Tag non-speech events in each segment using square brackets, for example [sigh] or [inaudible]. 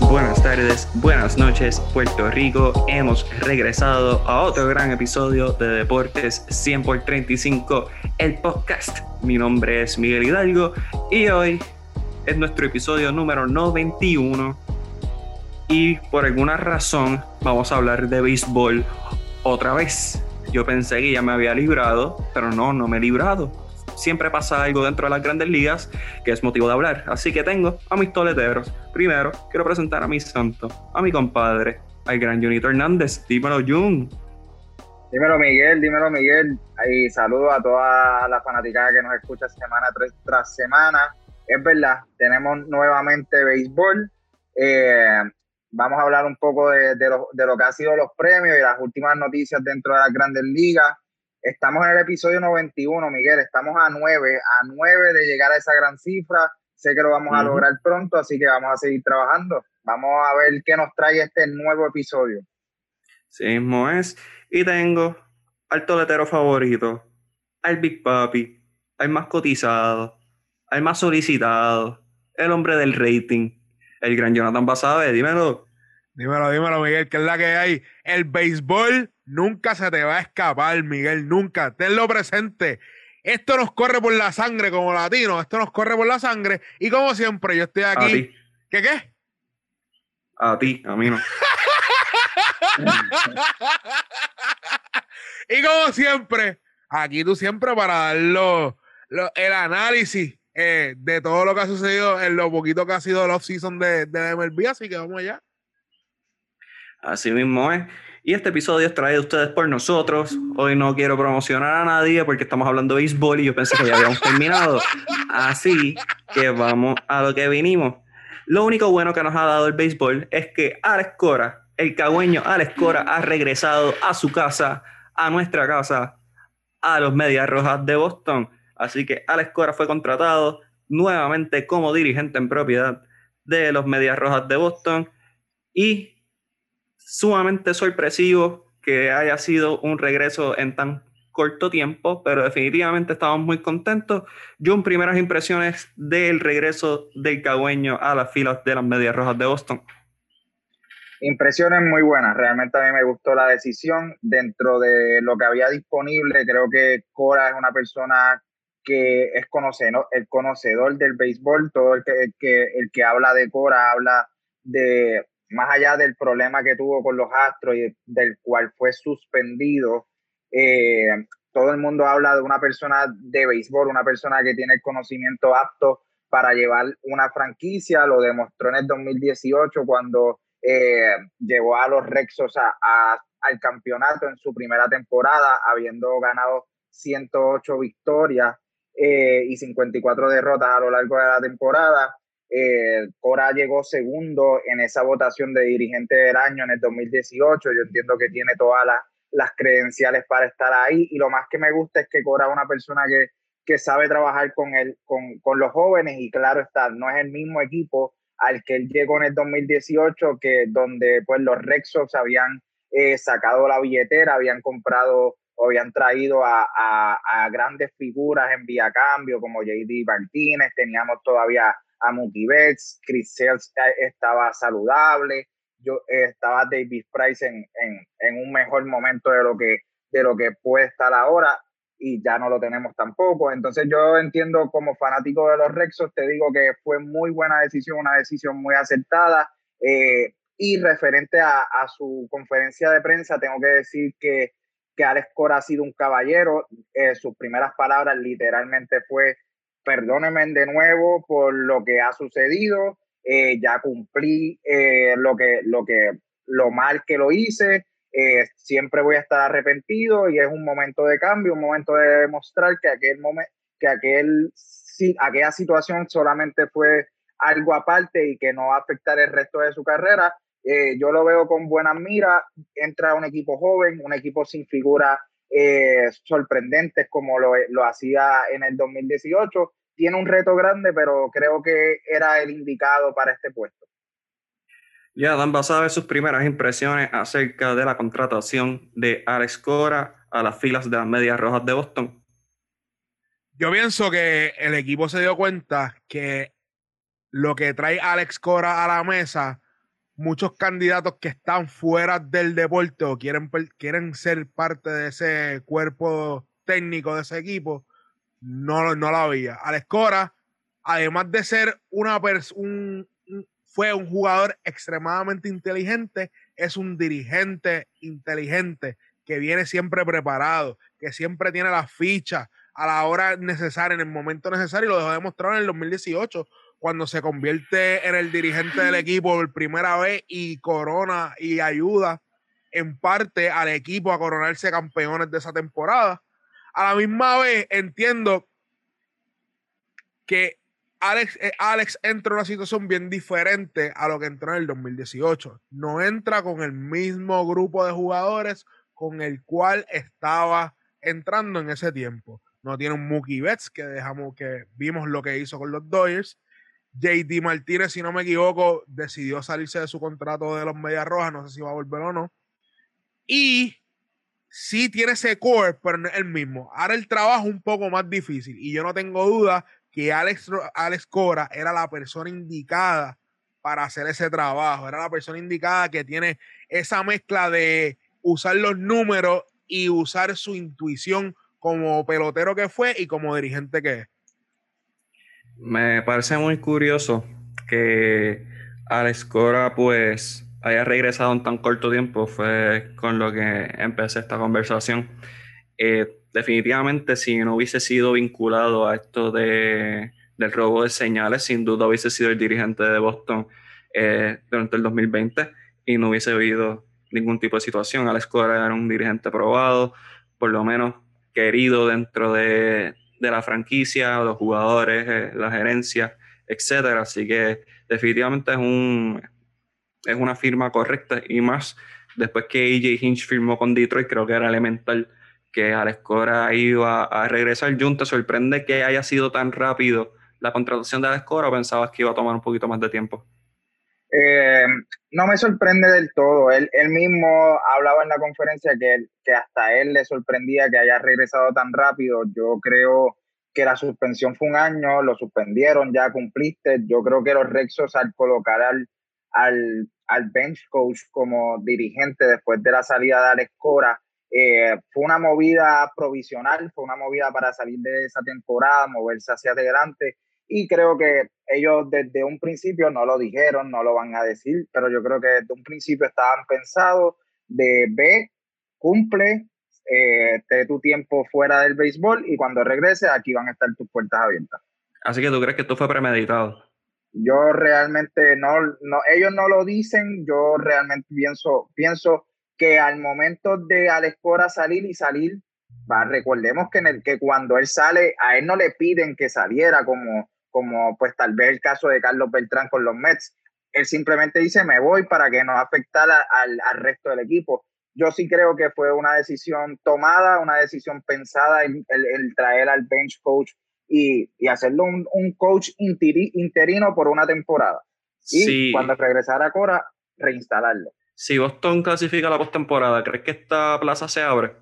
Buenas tardes, buenas noches, Puerto Rico. Hemos regresado a otro gran episodio de Deportes 100 por 35, el podcast. Mi nombre es Miguel Hidalgo y hoy es nuestro episodio número 91. Y por alguna razón vamos a hablar de béisbol otra vez. Yo pensé que ya me había librado, pero no, no me he librado siempre pasa algo dentro de las grandes ligas que es motivo de hablar. Así que tengo a mis toleteros. Primero, quiero presentar a mi santo, a mi compadre, al gran Junito Hernández. Dímelo, Jun. Dímelo, Miguel, dímelo, Miguel. Y saludo a toda la fanaticada que nos escucha semana tras semana. Es verdad, tenemos nuevamente béisbol. Eh, vamos a hablar un poco de, lo, de lo que han sido los premios y las últimas noticias dentro de las grandes ligas. Estamos en el episodio 91, Miguel. Estamos a 9, a 9 de llegar a esa gran cifra. Sé que lo vamos a lograr pronto, así que vamos a seguir trabajando. Vamos a ver qué nos trae este nuevo episodio. Sí mismo es. Y tengo al toletero favorito, al Big Papi, al más cotizado, al más solicitado, el hombre del rating, el gran Jonathan Basabe. Dímelo. Dímelo, dímelo, Miguel, que es la que hay. El béisbol nunca se te va a escapar, Miguel, nunca. Tenlo presente. Esto nos corre por la sangre como latinos, esto nos corre por la sangre. Y como siempre, yo estoy aquí. ¿Qué qué? A ti, a mí no. [laughs] y como siempre, aquí tú siempre para dar el análisis eh, de todo lo que ha sucedido en lo poquito que ha sido el off-season de, de MLB. Así que vamos allá. Así mismo es. Y este episodio es traído a ustedes por nosotros. Hoy no quiero promocionar a nadie porque estamos hablando de béisbol y yo pensé que ya habíamos [laughs] terminado. Así que vamos a lo que vinimos. Lo único bueno que nos ha dado el béisbol es que Alex Cora, el cagüeño Alex Cora, ha regresado a su casa, a nuestra casa, a los Medias Rojas de Boston. Así que Alex Cora fue contratado nuevamente como dirigente en propiedad de los Medias Rojas de Boston y sumamente sorpresivo que haya sido un regreso en tan corto tiempo, pero definitivamente estamos muy contentos. Yo en primeras impresiones del regreso del cagüeño a las filas de las Medias Rojas de Boston. Impresiones muy buenas, realmente a mí me gustó la decisión. Dentro de lo que había disponible, creo que Cora es una persona que es conocedor, el conocedor del béisbol, todo el que, que, el que habla de Cora habla de más allá del problema que tuvo con los Astros y del cual fue suspendido, eh, todo el mundo habla de una persona de béisbol, una persona que tiene el conocimiento apto para llevar una franquicia, lo demostró en el 2018 cuando eh, llevó a los Rexos al campeonato en su primera temporada, habiendo ganado 108 victorias eh, y 54 derrotas a lo largo de la temporada. Eh, Cora llegó segundo en esa votación de dirigente del año en el 2018. Yo entiendo que tiene todas las, credenciales para estar ahí. Y lo más que me gusta es que Cora es una persona que, que sabe trabajar con, el, con, con, los jóvenes y claro está, no es el mismo equipo al que él llegó en el 2018, que donde pues los Rexos habían eh, sacado la billetera, habían comprado o habían traído a, a, a grandes figuras en vía cambio como JD Martínez, teníamos todavía a Mookie Betts, Chris Sales estaba saludable, yo estaba David Price en, en, un mejor momento de lo que de lo que puede estar ahora y ya no lo tenemos tampoco. Entonces yo entiendo como fanático de los Rexos, te digo que fue muy buena decisión, una decisión muy acertada. Eh, y referente a, su conferencia de prensa, tengo que decir que, que Alex Cora ha sido un caballero. Eh, sus primeras palabras literalmente fue perdónenme de nuevo por lo que ha sucedido, eh, ya cumplí eh, lo, que, lo, que, lo mal que lo hice, eh, siempre voy a estar arrepentido y es un momento de cambio, un momento de demostrar que aquel momento, que aquel, aquella situación solamente fue algo aparte y que no va a afectar el resto de su carrera. yo lo veo con buena mira, entra un equipo joven, un equipo sin figura eh, sorprendentes como lo, lo hacía en el 2018. Tiene un reto grande, pero creo que era el indicado para este puesto. Ya, Dan, vas a ver sus primeras impresiones acerca de la contratación de Alex Cora a las filas de las Medias Rojas de Boston. Yo pienso que el equipo se dio cuenta que lo que trae Alex Cora a la mesa, muchos candidatos que están fuera del deporte o quieren, quieren ser parte de ese cuerpo técnico de ese equipo, no, no la había. Alex Cora, además de ser una un, fue un jugador extremadamente inteligente, es un dirigente inteligente que viene siempre preparado, que siempre tiene la ficha a la hora necesaria, en el momento necesario, y lo dejó demostrar en el 2018, cuando se convierte en el dirigente del equipo por primera vez y corona y ayuda en parte al equipo a coronarse campeones de esa temporada. A la misma vez entiendo que Alex, eh, Alex entra en una situación bien diferente a lo que entró en el 2018. No entra con el mismo grupo de jugadores con el cual estaba entrando en ese tiempo. No tiene un Mookie Betts, que dejamos que vimos lo que hizo con los Dodgers. JD Martínez, si no me equivoco, decidió salirse de su contrato de los Medias Rojas. No sé si va a volver o no. Y sí tiene ese core, pero no es el mismo. Ahora el trabajo es un poco más difícil. Y yo no tengo duda que Alex, Alex Cora era la persona indicada para hacer ese trabajo. Era la persona indicada que tiene esa mezcla de usar los números y usar su intuición como pelotero que fue y como dirigente que es. Me parece muy curioso que Alex Cora pues haya regresado en tan corto tiempo, fue con lo que empecé esta conversación. Eh, definitivamente si no hubiese sido vinculado a esto de, del robo de señales, sin duda hubiese sido el dirigente de Boston eh, durante el 2020 y no hubiese habido ningún tipo de situación. Alex Cora era un dirigente probado, por lo menos querido dentro de, la franquicia, los jugadores, eh, la gerencia, etcétera. Así que definitivamente es un es una firma correcta y más después que AJ Hinch firmó con Detroit, creo que era elemental que Alex Cora iba a regresar. Jun, ¿te sorprende que haya sido tan rápido la contratación de Alex Cora o pensabas que iba a tomar un poquito más de tiempo? Eh, no me sorprende del todo. Él, mismo hablaba en la conferencia que, hasta él le sorprendía que haya regresado tan rápido. Yo creo que la suspensión fue un año, lo suspendieron, ya cumpliste. Yo creo que los Rexos al colocar al, al, al bench coach como dirigente después de la salida de Alex Cora, eh, fue una movida provisional, fue una movida para salir de esa temporada, moverse hacia adelante y creo que ellos desde un principio no lo dijeron, no lo van a decir, pero yo creo que desde un principio estaban pensados de ve, cumple, eh, de tu tiempo fuera del béisbol y cuando regreses aquí van a estar tus puertas abiertas. Así que tú crees que esto fue premeditado. Yo realmente no, no, ellos no lo dicen, yo realmente pienso, pienso que al momento de Alex Cora salir y salir, va, recordemos que, en el, que cuando él sale, a él no le piden que saliera como, como pues tal vez el caso de Carlos Beltrán con los Mets. Él simplemente dice, me voy para que no afectara al, al resto del equipo. Yo sí creo que fue una decisión tomada, una decisión pensada en el, traer al bench coach y, y hacerlo un, un coach interino por una temporada. Y cuando regresara a Cora, reinstalarlo. Si Boston clasifica la postemporada, ¿crees que esta plaza se abre?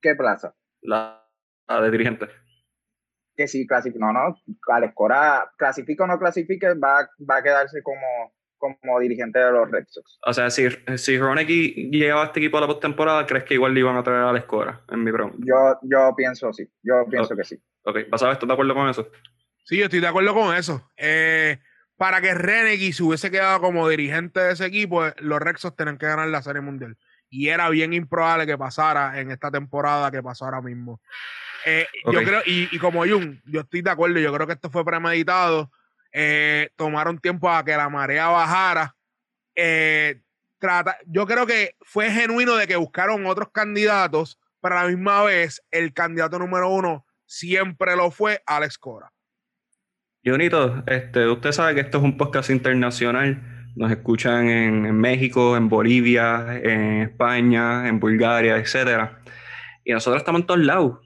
¿Qué plaza? La, la de dirigente que si clasifica, no, no, Alex Cora clasifica o no clasifique, va, va a quedarse como, como dirigente de los Red Sox. O sea, si, si Ronek llegaba a este equipo a la postemporada, ¿crees que igual le iban a traer a Alex Cora? En mi pregunta. Yo, yo pienso sí, yo pienso que sí. Ok, ¿vas a ¿estás de acuerdo con eso? Sí, yo estoy de acuerdo con eso. Eh, para que Renegui se hubiese quedado como dirigente de ese equipo, eh, los Red Sox tienen que ganar la Serie Mundial. Y era bien improbable que pasara en esta temporada que pasó ahora mismo. Eh, yo creo, y, como Jun, yo estoy de acuerdo, yo creo que esto fue premeditado. Eh, tomaron tiempo a que la marea bajara. Eh, trata, yo creo que fue genuino de que buscaron otros candidatos, pero a la misma vez el candidato número uno siempre lo fue Alex Cora. Junito, este, usted sabe que esto es un podcast internacional. Nos escuchan en, en México, en Bolivia, en España, en Bulgaria, etcétera. Y nosotros estamos en todos lados.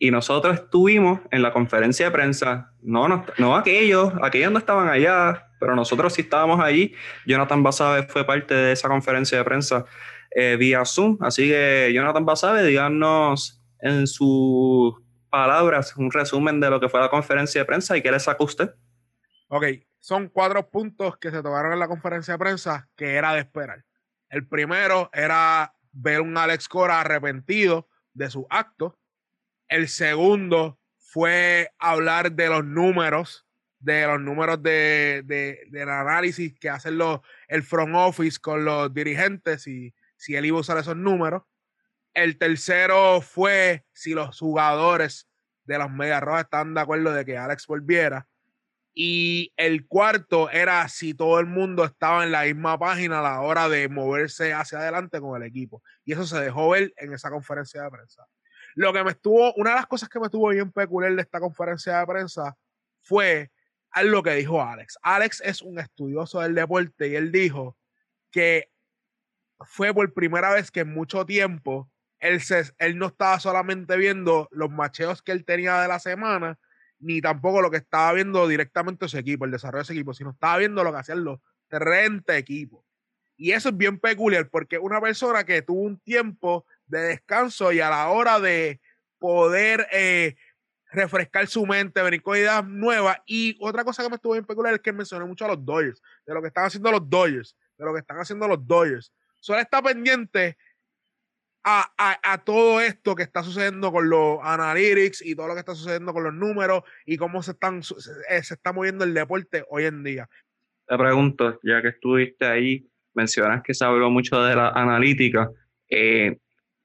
Y nosotros estuvimos en la conferencia de prensa, no, no, no aquellos, aquellos no estaban allá, pero nosotros sí estábamos allí. Jonathan Basabe fue parte de esa conferencia de prensa eh, vía Zoom, así que Jonathan Basabe, díganos en su palabras, un resumen de lo que fue la conferencia de prensa y qué le sacó usted. Ok, son cuatro puntos que se tocaron en la conferencia de prensa que era de esperar. El primero era ver un Alex Cora arrepentido de su acto. El segundo fue hablar de los números, de los números de, del análisis que hacen los, el front office con los dirigentes y si él iba a usar esos números. El tercero fue si los jugadores de las Medias Rojas están de acuerdo de que Alex volviera. Y el cuarto era si todo el mundo estaba en la misma página a la hora de moverse hacia adelante con el equipo. Y eso se dejó ver en esa conferencia de prensa. Lo que me estuvo, una de las cosas que me estuvo bien peculiar de esta conferencia de prensa fue lo que dijo Alex. Alex es un estudioso del deporte y él dijo que fue por primera vez que en mucho tiempo él, él no estaba solamente viendo los macheos que él tenía de la semana, ni tampoco lo que estaba viendo directamente su equipo, el desarrollo de ese equipo, sino estaba viendo lo que hacían los 30 equipos. Y eso es bien peculiar porque una persona que tuvo un tiempo de descanso y a la hora de poder eh, refrescar su mente, venir con ideas nuevas. Y otra cosa que me estuvo bien peculiar es que mencioné mucho a los Dodgers, de lo que están haciendo los Dodgers, de lo que están haciendo los Dodgers. Solo está pendiente a, todo esto que está sucediendo con los analytics y todo lo que está sucediendo con los números y cómo se, están, se, eh, está moviendo el deporte hoy en día. Te pregunto, ya que estuviste ahí, mencionas que se habló mucho de la analítica. Eh,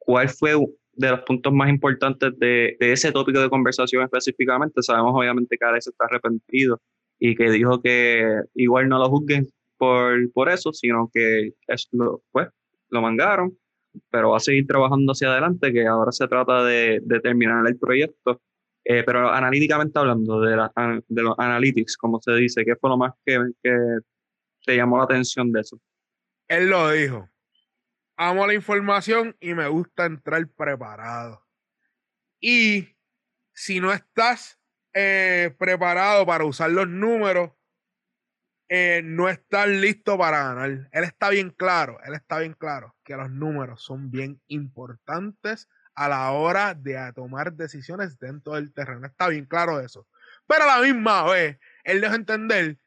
¿Cuál fue de los puntos más importantes de, ese tópico de conversación específicamente? Sabemos obviamente que Alex está arrepentido y que dijo que igual no lo juzguen por, por eso, sino que es lo, pues, lo mangaron pero va a seguir trabajando hacia adelante, que ahora se trata de, terminar el proyecto. Eh, pero analíticamente hablando, de, de los analytics, como se dice, ¿qué fue lo más que te llamó la atención de eso? Él lo dijo. Amo la información y me gusta entrar preparado. Y si no estás eh, preparado para usar los números, eh, no estar listo para ganar. Él está bien claro, él está bien claro que los números son bien importantes a la hora de tomar decisiones dentro del terreno. Está bien claro eso. Pero a la misma vez, él deja entender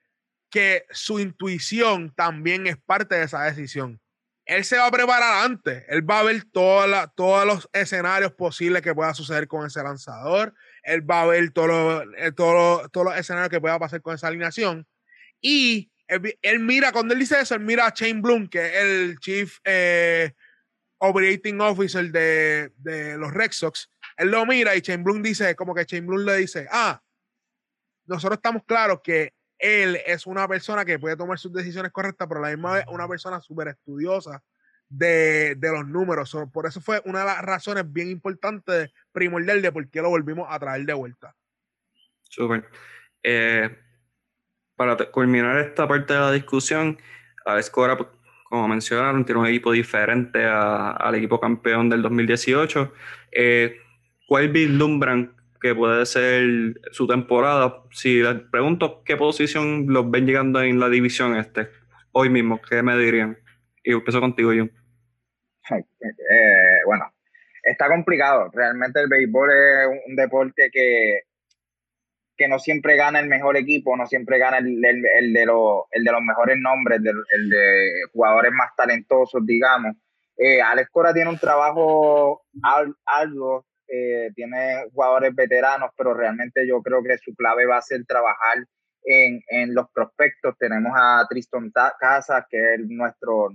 que su intuición también es parte de esa decisión. Él se va a preparar antes. Él va a ver todos los escenarios posibles que pueda suceder con ese lanzador. Él va a ver todos eh, todos los escenarios que pueda pasar con esa alineación y él, mira, cuando él dice eso, él mira a Shane Bloom, que es el Chief eh, Operating Officer de, los Red Sox. Él lo mira y Shane Bloom dice, como que Shane Bloom le dice, ah, nosotros estamos claros que él es una persona que puede tomar sus decisiones correctas, pero a la misma vez una persona súper estudiosa de, los números. por eso fue una de las razones bien importantes, primordial de por qué lo volvimos a traer de vuelta. Súper. Eh, para culminar esta parte de la discusión, a Cora, como mencionaron, tiene un equipo diferente al equipo campeón del 2018. Eh, ¿Cuál vislumbran que puede ser su temporada? Si les pregunto qué posición los ven llegando en la división este, hoy mismo, ¿qué me dirían? Y empiezo contigo, John. Eh, bueno, está complicado. Realmente el béisbol es un deporte que que no siempre gana el mejor equipo, no siempre gana el, el, de, los, el de los mejores nombres, el de jugadores más talentosos, digamos. Eh, Alex Cora tiene un trabajo algo, eh, tiene jugadores veteranos, pero realmente yo creo que su clave va a ser trabajar en, en los prospectos. Tenemos a Tristan Casas, que es nuestro,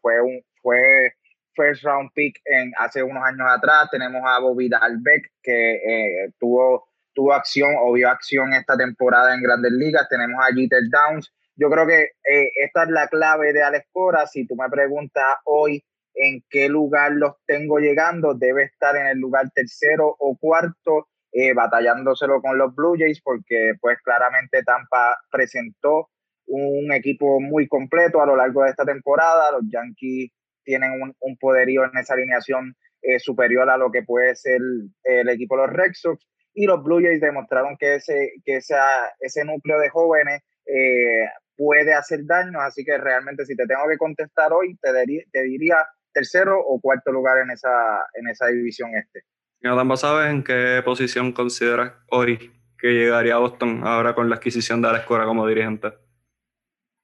fue un fue first round pick en, hace unos años atrás. Tenemos a Bobby Dalbeck, que eh, tuvo tuvo acción o vio acción esta temporada en Grandes Ligas. Tenemos a Jeter Downs. Yo creo que eh, esta es la clave de Alex Cora. Si tú me preguntas hoy en qué lugar los tengo llegando, debe estar en el lugar tercero o cuarto, eh, batallándoselo con los Blue Jays, porque pues claramente Tampa presentó un equipo muy completo a lo largo de esta temporada. Los Yankees tienen un, poderío en esa alineación eh, superior a lo que puede ser el equipo de los Red Sox y los Blue Jays demostraron que ese, que ese núcleo de jóvenes eh, puede hacer daño, así que realmente si te tengo que contestar hoy, te, te diría tercero o cuarto lugar en esa, en esa división este. Jonathan, ¿sabes en qué posición consideras hoy que llegaría a Boston ahora con la adquisición de la escuela como dirigente?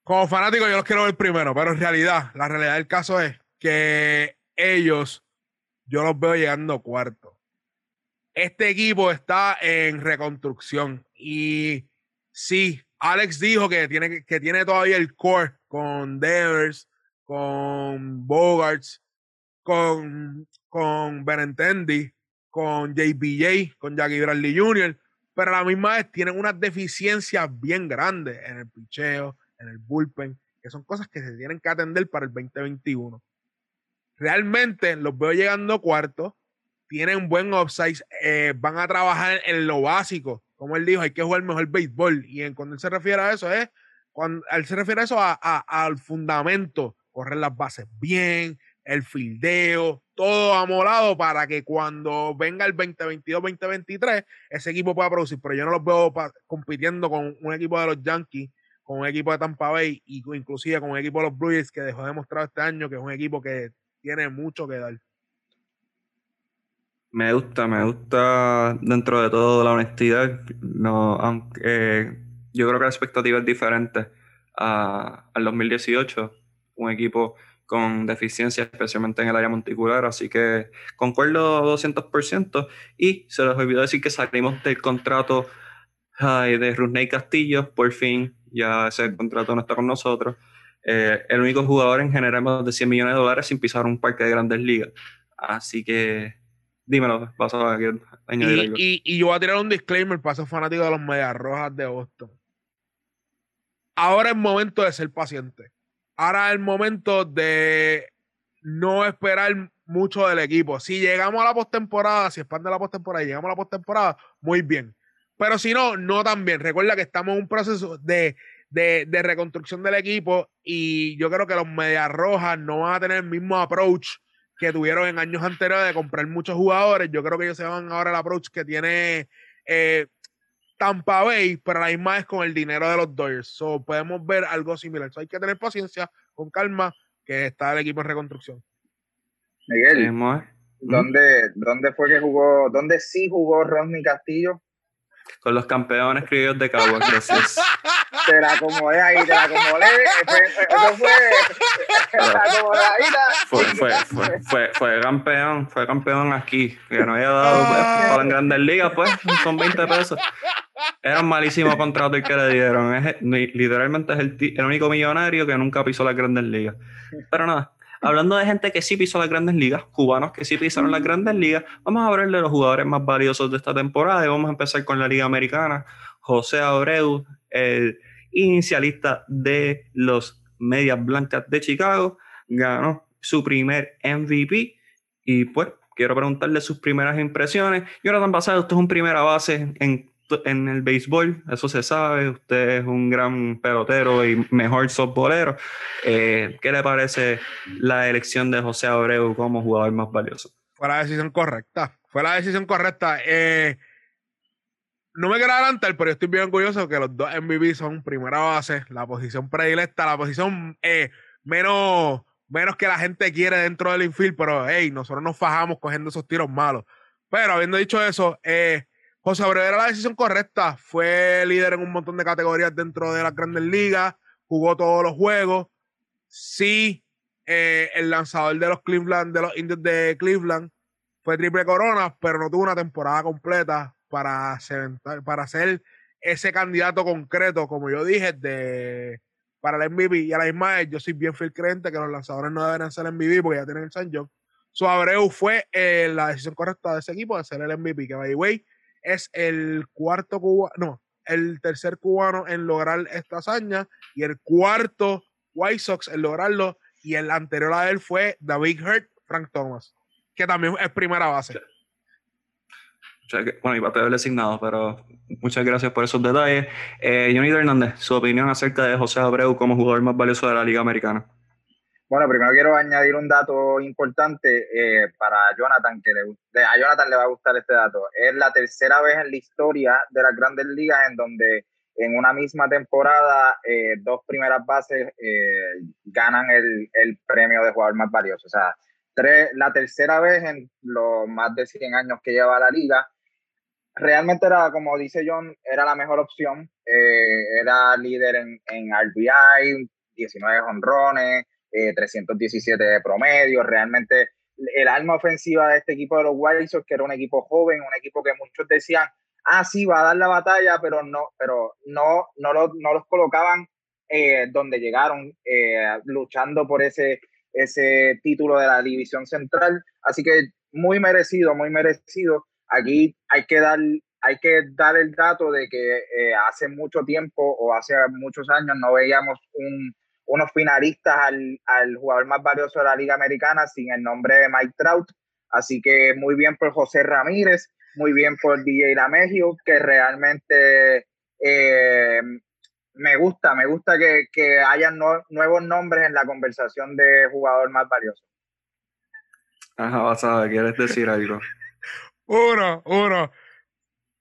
Como fanático yo los quiero ver primero, pero en realidad, la realidad del caso es que ellos, yo los veo llegando cuarto. Este equipo está en reconstrucción y sí, Alex dijo que tiene, que tiene todavía el core con Devers, con Bogarts, con, con Benintendi, con JBJ, con Jackie Bradley Jr., pero a la misma vez tienen unas deficiencias bien grandes en el picheo, en el bullpen, que son cosas que se tienen que atender para el 2021. Realmente los veo llegando cuarto, tienen buen upside, eh, van a trabajar en lo básico. Como él dijo, hay que jugar mejor béisbol. Y en, cuando él se refiere a eso, es cuando él se refiere a eso al fundamento, correr las bases bien, el fildeo, todo amolado para que cuando venga el 2022-2023 ese equipo pueda producir. Pero yo no los veo compitiendo con un equipo de los Yankees, con un equipo de Tampa Bay y inclusive con un equipo de los Blues que dejó demostrado este año que es un equipo que tiene mucho que dar. Me gusta, me gusta dentro de todo la honestidad. No, aunque yo creo que la expectativa es diferente a, al 2018. Un equipo con deficiencia, especialmente en el área monticular, así que concuerdo 200%. Y se les olvidó decir que salimos del contrato de Rusney Castillo, por fin, ya ese contrato no está con nosotros. Eh, el único jugador en general más de 100 millones de dólares sin pisar un parque de grandes ligas. Así que dímelo, vas a añadir y, algo. Y, y, yo voy a tirar un disclaimer para esos fanáticos de los Medias Rojas de Boston. Ahora es momento de ser paciente. Ahora es el momento de no esperar mucho del equipo. Si llegamos a la postemporada, si expande la postemporada y llegamos a la postemporada, muy bien. Pero si no, no tan bien. Recuerda que estamos en un proceso de, de, reconstrucción del equipo y yo creo que los Medias Rojas no van a tener el mismo approach que tuvieron en años anteriores de comprar muchos jugadores. Yo creo que ellos se van ahora al approach que tiene eh, Tampa Bay, pero la misma vez con el dinero de los Dodgers. So, podemos ver algo similar. So, hay que tener paciencia, con calma, que está el equipo en reconstrucción. Miguel, ¿dónde, ¿dónde fue que jugó, dónde sí jugó Rodney Castillo? Con los campeones criollos de Cabo. gracias. Te la acomodé ahí, te la acomodé. Eso fue. Fue, fue, fue, fue, fue campeón, fue campeón aquí. Que no había dado pues, para las grandes ligas, pues, son 20 pesos. Era un malísimo contrato el que le dieron. Es, literalmente es el, el único millonario que nunca pisó las grandes ligas. Pero nada, hablando de gente que sí pisó las grandes ligas, cubanos que sí pisaron las grandes ligas, vamos a hablar de los jugadores más valiosos de esta temporada y vamos a empezar con la Liga Americana. José Abreu, el inicialista de los Medias Blancas de Chicago, ganó su primer MVP y pues quiero preguntarle sus primeras impresiones. Tan pasado, usted es un primera base en en el béisbol, eso se sabe, usted es un gran pelotero y mejor softbolero. Eh, ¿Qué le parece la elección de José Abreu como jugador más valioso? Fue la decisión correcta, fue la decisión correcta. Eh, no me quiero adelantar, pero estoy bien orgulloso que los dos MVP son primera base, la posición predilecta, la posición eh, menos, menos que la gente quiere dentro del infield, pero hey, nosotros nos fajamos cogiendo esos tiros malos. Pero habiendo dicho eso, eh, José Abreu era la decisión correcta. Fue líder en un montón de categorías dentro de las grandes ligas. Jugó todos los juegos. Sí, eh, el lanzador de los Cleveland, de los Indios de Cleveland, fue triple corona, pero no tuvo una temporada completa para ser, para ser ese candidato concreto, como yo dije, de, para el MVP. Y a la misma vez, yo soy bien fiel creyente que los lanzadores no deberían ser el MVP porque ya tienen el San John. So Abreu fue eh, la decisión correcta de ese equipo de ser el MVP, que by the way, es el cuarto cubano, no, el tercer cubano en lograr esta hazaña y el cuarto White Sox en lograrlo y el anterior a él fue David Hurt, Frank Thomas, que también es primera base. Bueno, a haber designado, pero muchas gracias por esos detalles. Eh, Johnny Hernández, su opinión acerca de José Abreu como jugador más valioso de la Liga Americana. Bueno, primero quiero añadir un dato importante eh, para Jonathan, que le, a Jonathan le va a gustar este dato. Es la tercera vez en la historia de las grandes ligas en donde en una misma temporada eh, dos primeras bases eh, ganan el, el, premio de jugador más valioso. O sea, tres, la tercera vez en los más de 100 años que lleva la liga. Realmente era, como dice John, era la mejor opción. Eh, era líder en, en RBI, 19 honrones, 317 de promedio. Realmente el alma ofensiva de este equipo de los White Sox, que era un equipo joven, un equipo que muchos decían, ah, sí, va a dar la batalla, pero no, pero no, no, no los colocaban eh, donde llegaron eh, luchando por ese, ese título de la división central. Así que muy merecido, muy merecido. Aquí hay que dar, hay que dar el dato de que eh, hace mucho tiempo o hace muchos años no veíamos un, unos finalistas al, al, jugador más valioso de la Liga Americana sin el nombre de Mike Trout. Así que muy bien por José Ramírez, muy bien por DJ Lamegio, que realmente me gusta, me gusta que, que hayan nuevos nombres en la conversación de jugador más valioso. Ajá, basada, ¿quieres decir algo? [laughs] uno, uno.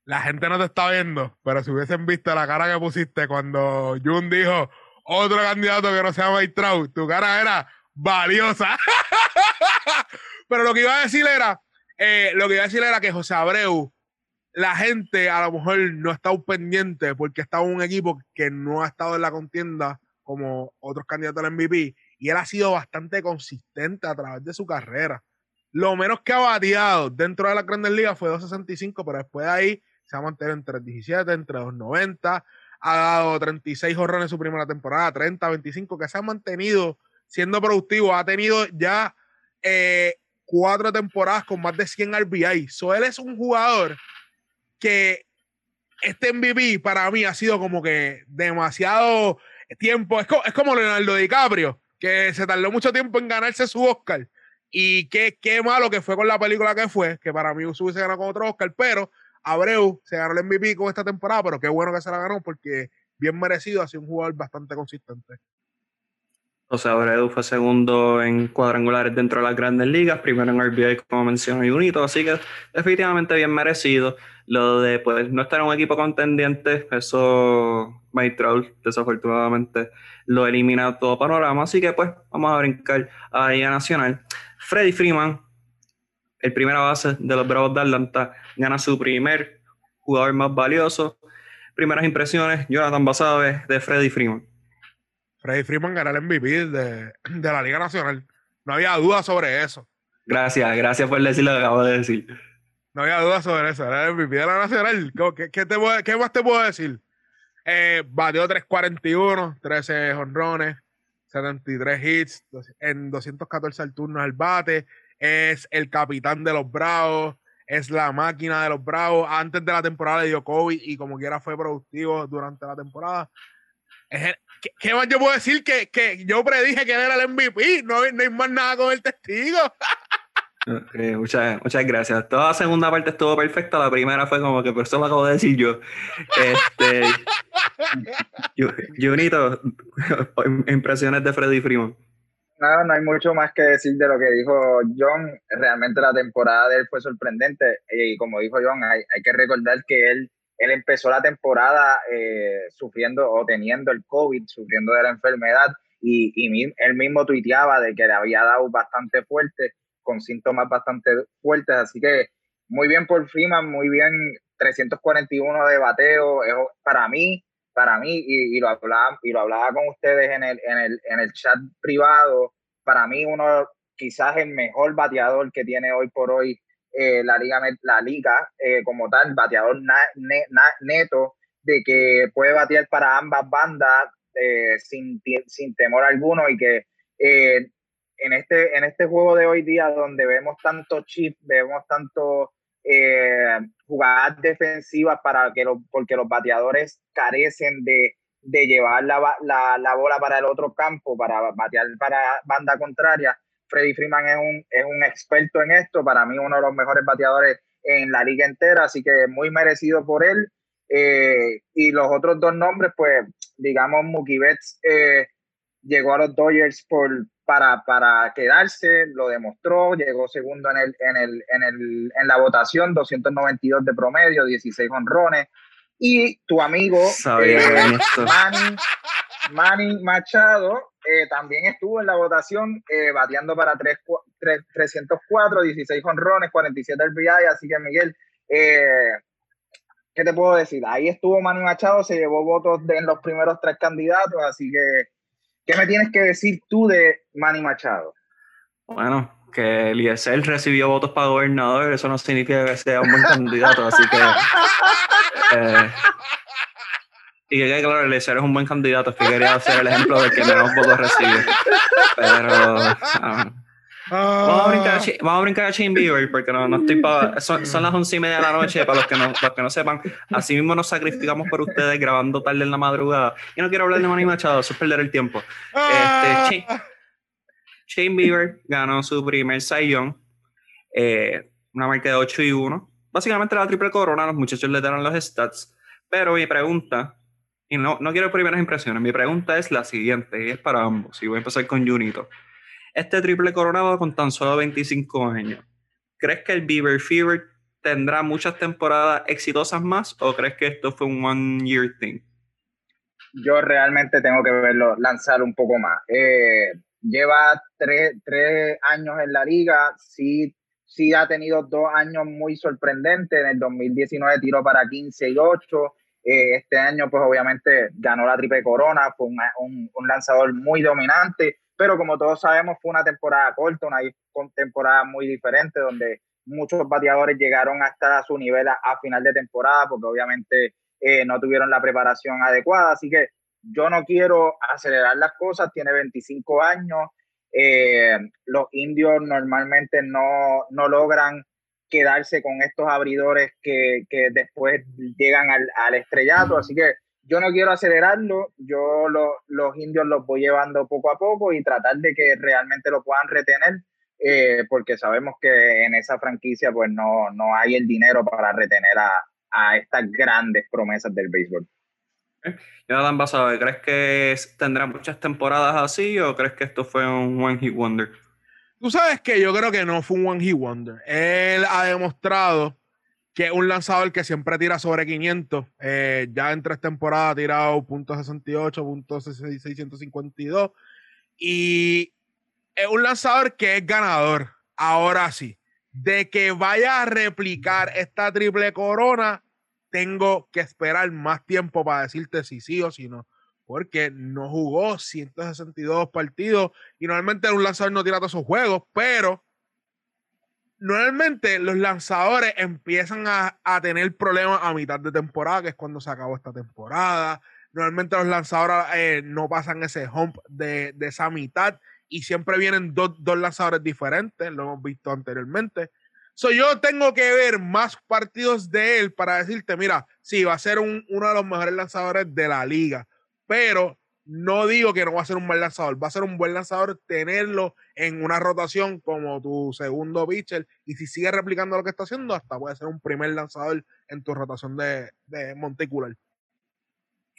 La gente no te está viendo, pero si hubiesen visto la cara que pusiste cuando Jun dijo otro candidato que no se llama Trout, tu cara era valiosa. [laughs] pero lo que iba a decir era, eh, lo que iba a decir era que José Abreu la gente a lo mejor no ha estado pendiente porque estaba un equipo que no ha estado en la contienda como otros candidatos al MVP y él ha sido bastante consistente a través de su carrera. Lo menos que ha bateado dentro de la Grandes Ligas fue 2.65, pero después de ahí se ha mantenido entre 17, entre 2.90, ha dado 36 horrones en su primera temporada, 30, 25, que se ha mantenido siendo productivo, ha tenido ya eh, cuatro temporadas con más de 100 RBI. So, él es un jugador que este MVP para mí ha sido como que demasiado tiempo. Es, es, como Leonardo DiCaprio, que se tardó mucho tiempo en ganarse su Oscar. Y qué, qué malo que fue con la película que fue, que para mí se hubiese ganado con otro Oscar, pero Abreu se ganó el MVP con esta temporada, pero qué bueno que se la ganó porque bien merecido, ha sido un jugador bastante consistente. José Abreu fue segundo en cuadrangulares dentro de las grandes ligas, primero en RBI, como mencionó Junito, así que definitivamente bien merecido. Lo de pues, no estar en un equipo contendiente, eso Mike desafortunadamente lo elimina todo panorama, así que pues vamos a brincar a la Nacional. Freddy Freeman, el primera base de los Bravos de Atlanta, gana su primer jugador más valioso. Primeras impresiones, Jonathan Basabe de Freddy Freeman. Freddy Freeman ganó el MVP de, la Liga Nacional. No había duda sobre eso. Gracias, gracias por decir lo que acabo de decir. No había duda sobre eso. Era el MVP de la Nacional. ¿Qué, qué, más te puedo decir? Eh, batió 341, 13 honrones, 73 hits, en 214 al turno al bate. Es el capitán de los Bravos, es la máquina de los Bravos. Antes de la temporada le dio COVID y como quiera fue productivo durante la temporada. Es el, ¿Qué, más yo puedo decir? Que, que yo predije que él era el MVP. No, no hay más nada con el testigo. muchas, muchas gracias. Toda la segunda parte estuvo perfecta. La primera fue como que, por eso lo acabo de decir yo. Este, [laughs] Junito, [laughs] impresiones de Freddy Freeman. No, no hay mucho más que decir de lo que dijo John. Realmente la temporada de él fue sorprendente. Y como dijo John, hay, hay que recordar que él él empezó la temporada eh, sufriendo o teniendo el COVID, sufriendo de la enfermedad y, y, él mismo tuiteaba de que le había dado bastante fuerte, con síntomas bastante fuertes, así que muy bien por Freeman, muy bien 341 de bateo, para mí, para mí, y, lo hablaba, y lo hablaba con ustedes en el, en, el, en el chat privado, para mí uno quizás el mejor bateador que tiene hoy por hoy eh, la liga, la liga eh, como tal, bateador neto, de que puede batear para ambas bandas eh, sin, sin, temor alguno y que en, este, en este juego de hoy día donde vemos tanto chip, vemos tanto jugadas defensivas para que porque los bateadores carecen de, de llevar la, la, la, bola para el otro campo, para batear para banda contraria, Freddy Freeman es un, es un experto en esto, para mí uno de los mejores bateadores en la liga entera, así que muy merecido por él. Eh, y los otros dos nombres, pues, digamos, Mookie Betts eh, llegó a los Dodgers por, para, para quedarse, lo demostró, llegó segundo en, el, en, el, en, el, en la votación, 292 de promedio, 16 honrones. Y tu amigo eh, Manny, Manny Machado eh, también estuvo en la votación eh, bateando para 3, 304, 16 honrones, 47 RBI, así que Miguel, eh, ¿qué te puedo decir? Ahí estuvo Manny Machado, se llevó votos de, en los primeros tres candidatos, así que, ¿qué me tienes que decir tú de Manny Machado? Bueno, que Eliezer recibió votos para gobernador, eso no significa que sea un buen [laughs] candidato, así que... Eh, y que claro, Eliezer es un buen candidato, es que quería hacer el ejemplo de que menos votos recibe. Pero... Ah, vamos, a brincar a, vamos a brincar a Shane Bieber porque no, no estoy para. Son, son, las once y media de la noche, para los que, no, los que no sepan. Así mismo nos sacrificamos por ustedes grabando tarde en la madrugada. Yo no quiero hablar de Manny Machado, eso es perder el tiempo. Este, Shane, Shane Bieber ganó su primer Cy eh, una marca de 8 y 1. Básicamente la triple corona, los muchachos le dieron los stats. Pero mi pregunta, y no, no quiero primeras impresiones, mi pregunta es la siguiente, y es para ambos, y voy a empezar con Junito. Este triple coronado con tan solo 25 años. ¿Crees que el Bieber Fever tendrá muchas temporadas exitosas más o crees que esto fue un one year thing? Yo realmente tengo que verlo lanzar un poco más. Eh, lleva tres, tres, años en la liga, sí, sí ha tenido dos años muy sorprendentes, en el 2019 tiró para 15 y 8, eh, este año pues obviamente ganó la triple corona, fue un, lanzador muy dominante, pero como todos sabemos fue una temporada corta, una temporada muy diferente donde muchos bateadores llegaron hasta su nivel a, final de temporada porque obviamente eh, no tuvieron la preparación adecuada, así que yo no quiero acelerar las cosas, tiene 25 años, eh, los indios normalmente no, no, logran quedarse con estos abridores que, que después llegan al, al, estrellato, así que yo no quiero acelerarlo, yo lo, los indios los voy llevando poco a poco y tratar de que realmente lo puedan retener, eh, porque sabemos que en esa franquicia pues no, no hay el dinero para retener a, a estas grandes promesas del béisbol. Jonathan Basabe, ¿crees que tendrá muchas temporadas así o crees que esto fue un One Hit Wonder? Tú sabes que yo creo que no fue un One Hit Wonder. Él ha demostrado que es un lanzador que siempre tira sobre 500. Eh, ya en tres temporadas ha tirado .68, .652. Y es un lanzador que es ganador. Ahora sí. De que vaya a replicar esta triple corona, tengo que esperar más tiempo para decirte si sí o si no. Porque no jugó 162 partidos y normalmente un lanzador no tira todos esos juegos, pero normalmente los lanzadores empiezan a, a, tener problemas a mitad de temporada, que es cuando se acabó esta temporada. Normalmente los lanzadores eh, no pasan ese hump de, de, esa mitad y siempre vienen dos, dos lanzadores diferentes, lo hemos visto anteriormente. So, yo tengo que ver más partidos de él para decirte, mira, sí, va a ser un, uno de los mejores lanzadores de la liga, pero no digo que no va a ser un mal lanzador, va a ser un buen lanzador tenerlo en una rotación como tu segundo pitcher y si sigue replicando lo que está haciendo, hasta puede ser un primer lanzador en tu rotación de, de monticular.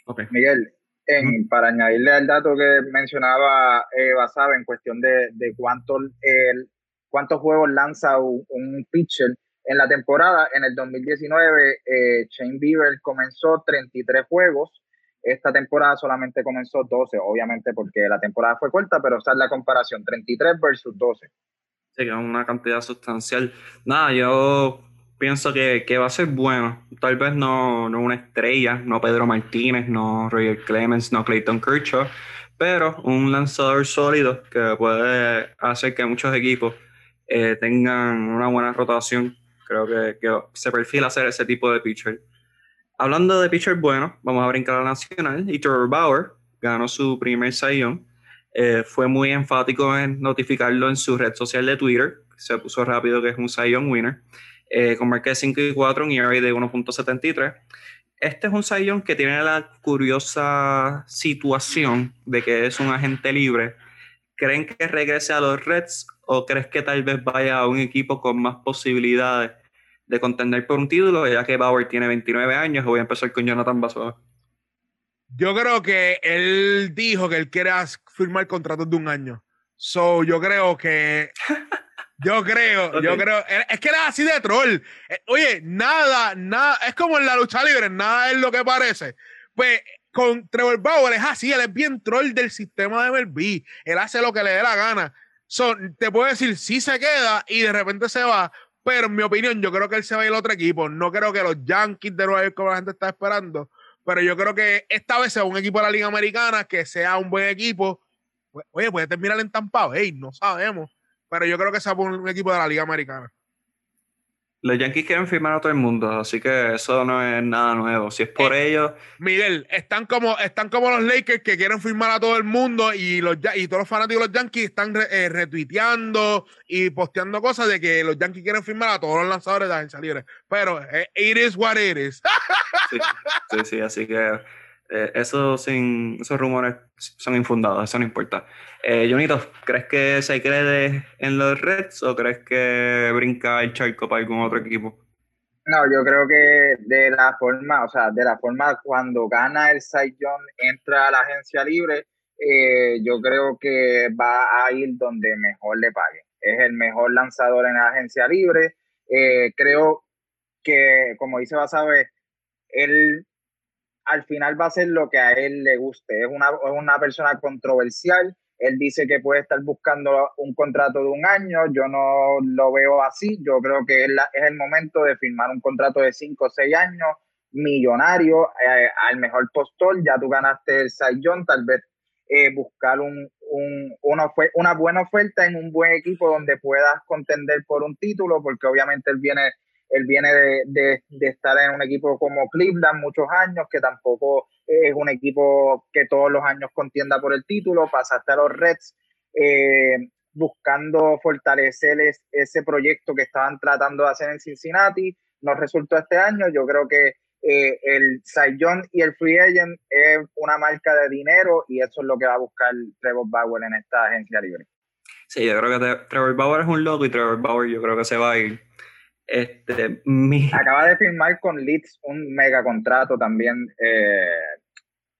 Okay. Miguel, en, para añadirle al dato que mencionaba eh, Basaba en cuestión de, de cuánto el, cuántos juegos lanza un, un pitcher en la temporada. En el 2019, eh, Shane Bieber comenzó 33 juegos. Esta temporada solamente comenzó 12, obviamente porque la temporada fue corta, pero esa es la comparación, 33 versus 12. Sí, que es una cantidad sustancial. Nada, yo pienso que, que, va a ser bueno. Tal vez no, no una estrella, no Pedro Martínez, no Roger Clemens, no Clayton Kershaw, pero un lanzador sólido que puede hacer que muchos equipos eh, tengan una buena rotación. Creo que, que, se perfila hacer ese tipo de pitcher. Hablando de pitcher bueno, vamos a brincar a la nacional. Y Trevor Bauer ganó su primer Cy eh, fue muy enfático en notificarlo en su red social de Twitter. Se puso rápido que es un Cy winner. Eh, con marca de 5 y 4, un ERA de 1.73. Este es un Cy que tiene la curiosa situación de que es un agente libre. ¿Creen que regrese a los Reds o crees que tal vez vaya a un equipo con más posibilidades de contender por un título, ya que Bauer tiene 29 años? Voy a empezar con Jonathan Basoa. Yo creo que él dijo que él quiere firmar contratos de un año. So, yo creo que. [laughs] Yo creo, okay. yo creo. Es que era así de troll. Oye, nada, nada. Es como en la lucha libre, nada es lo que parece. Pues con Trevor Bauer es así, él es bien troll del sistema de MLB. Él hace lo que le dé la gana. Son, te puedo decir, sí se queda y de repente se va, pero en mi opinión, yo creo que él se va a ir al otro equipo. No creo que los Yankees de Nueva York, como la gente está esperando, pero yo creo que esta vez sea un equipo de la Liga Americana que sea un buen equipo. Oye, puede terminar en Tampa Bay, no sabemos, pero yo creo que sea un equipo de la Liga Americana. Los Yankees quieren firmar a todo el mundo, así que eso no es nada nuevo. Si es por Eh, ellos, Miguel, están como, están como los Lakers que quieren firmar a todo el mundo y, los, y todos los fanáticos de los Yankees están eh, retuiteando y posteando cosas de que los Yankees quieren firmar a todos los lanzadores de agencia libre. Pero eh, it is what it is. [laughs] sí, sí, sí, así que eh, eso sin, esos rumores son infundados, eso no importa. Eh, ¿crees que se quede en los Reds o crees que brinca el charco para algún otro equipo? No, yo creo que de la forma, o sea, de la forma cuando gana el Young, entra a la agencia libre, eh, yo creo que va a ir donde mejor le paguen. Es el mejor lanzador en la agencia libre. Eh, creo que, como dice Basabe, él al final va a hacer lo que a él le guste. Es una, es una persona controversial. Él dice que puede estar buscando un contrato de un año. Yo no lo veo así. Yo creo que es, el momento de firmar un contrato de 5 o 6 años, millonario, eh, al mejor postor. Ya tú ganaste el Young, tal vez eh, buscar un, un- una, una buena oferta en un buen equipo donde puedas contender por un título, porque obviamente él viene él viene de, de, estar en un equipo como Cleveland muchos años, que tampoco es un equipo que todos los años contienda por el título. Pasaste a los Reds eh, buscando fortalecer es, ese proyecto que estaban tratando de hacer en Cincinnati. No resultó este año. Yo creo que eh, el Young y el Free Agent es una marca de dinero y eso es lo que va a buscar Trevor Bauer en esta agencia libre. Sí, yo creo que Trevor Bauer es un loco y Trevor Bauer yo creo que se va a ir. Este, mi... Acaba de firmar con Leeds un mega contrato también eh,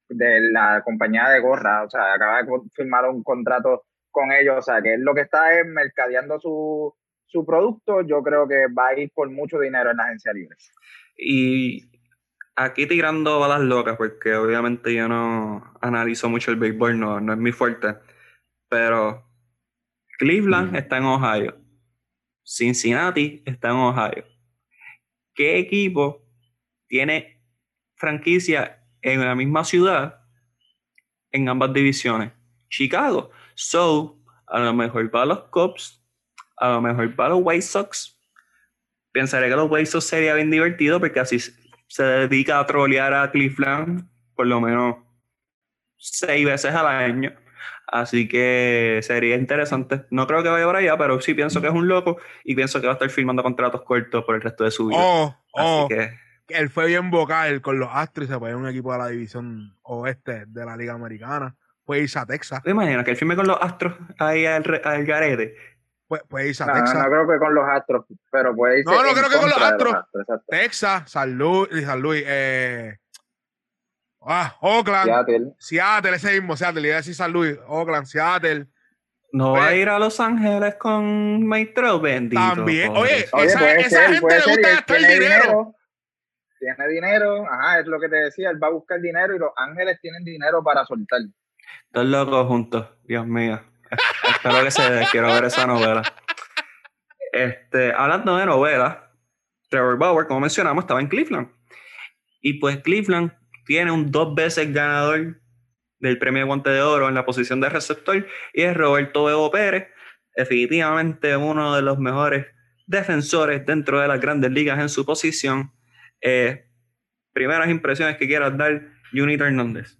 de la compañía de gorra, o sea, acaba de firmar un contrato con ellos, o sea, que él lo que está es mercadeando su, su producto, yo creo que va a ir por mucho dinero en la agencia libre. Y aquí tirando balas locas, porque obviamente yo no analizo mucho el béisbol, no, no es mi fuerte, pero Cleveland mm. está en Ohio. Cincinnati está en Ohio. ¿Qué equipo tiene franquicia en la misma ciudad en ambas divisiones? Chicago. So, a lo mejor para los Cubs, a lo mejor para los White Sox. Pensaré que los White Sox sería bien divertido porque así se dedica a trolear a Cleveland por lo menos seis veces al año. Así que sería interesante. No creo que vaya para allá, pero sí pienso que es un loco y pienso que va a estar firmando contratos cortos por el resto de su vida. Oh, oh. Así que. Él fue bien vocal con los Astros y se fue a un equipo de la división oeste de la Liga Americana. Puede irse a Texas. ¿Te imaginas que él firme con los Astros ahí al, al garete? Puede, puede irse a no, Texas. No, no creo que con los Astros, pero puede irse. No, no creo que con los Astros. Los Astros Texas, San Luis, San Luis eh, Ah, Oakland, Seattle. Seattle, ese mismo, Seattle, iba a decir San Luis, Oakland, Seattle. No va a ir a Los Ángeles con Maestro bendito. También, oye, Oye, esa, puede esa ser, gente le gusta gastar tiene dinero. Tiene dinero, ajá, es lo que te decía, él va a buscar dinero y los ángeles tienen dinero para soltar. Dos locos juntos, Dios mío. [laughs] Espero que se dé, quiero ver esa novela. Este, hablando de novela, Trevor Bauer, como mencionamos, estaba en Cleveland. Y pues Cleveland tiene un dos veces ganador del premio guante de oro en la posición de receptor y es Roberto Bebo Pérez, definitivamente uno de los mejores defensores dentro de las grandes ligas en su posición. Eh, primeras impresiones que quieras dar, Junito Hernández.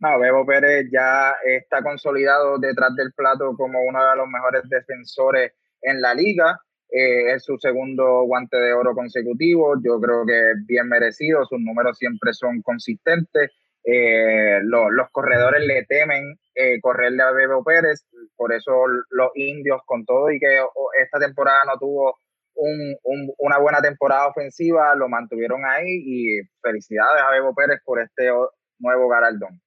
No, Bebo Pérez ya está consolidado detrás del plato como uno de los mejores defensores en la liga. Eh, es su segundo guante de oro consecutivo. Yo creo que es bien merecido. Sus números siempre son consistentes. Eh, lo, los corredores le temen eh, correrle a Bebo Pérez. Por eso los indios, con todo y que esta temporada no tuvo un, un, una buena temporada ofensiva, lo mantuvieron ahí. Y felicidades a Bebo Pérez por este nuevo galardón.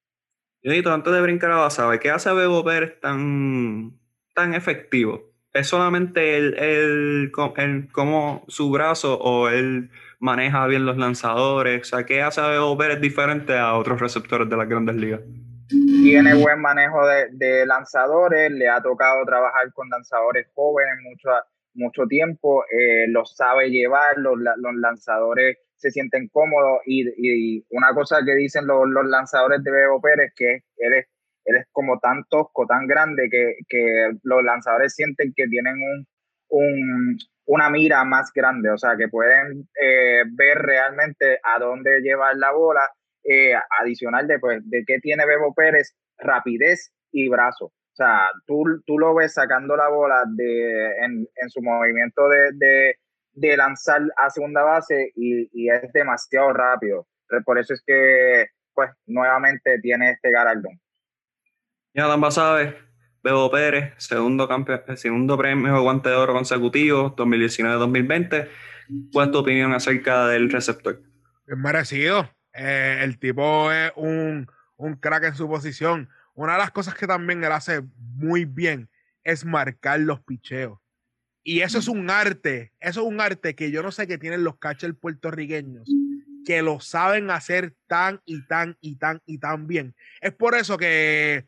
Junito, antes de brincar a Basabe, ¿qué hace Bebo Pérez tan, tan efectivo ¿Es solamente el, el, cómo su brazo o él maneja bien los lanzadores? O sea, ¿qué hace a Bebo Pérez diferente a otros receptores de las grandes ligas? Tiene buen manejo de, de lanzadores, le ha tocado trabajar con lanzadores jóvenes mucho, mucho tiempo, eh, los sabe llevar, los, los, lanzadores se sienten cómodos y, y una cosa que dicen los, los, lanzadores de Bebo Pérez que él es él es como tan tosco, tan grande, que, que los lanzadores sienten que tienen un, un, una mira más grande, o sea, que pueden eh, ver realmente a dónde llevar la bola, eh, adicional de, pues, de qué tiene Bebo Pérez, rapidez y brazo. O sea, tú, tú lo ves sacando la bola de, en, en su movimiento de, de, de, lanzar a segunda base y, y, es demasiado rápido. Por eso es que, pues, nuevamente tiene este galardón. Ya Basabe, Bebo Pérez, segundo, campeón, segundo premio guante de oro consecutivo 2019-2020. ¿Cuál es tu opinión acerca del receptor? Es merecido. Eh, el tipo es un, un crack en su posición. Una de las cosas que también él hace muy bien es marcar los picheos. Y eso es un arte, eso es un arte que yo no sé qué tienen los catchers puertorriqueños, que lo saben hacer tan y tan y tan y tan bien. Es por eso que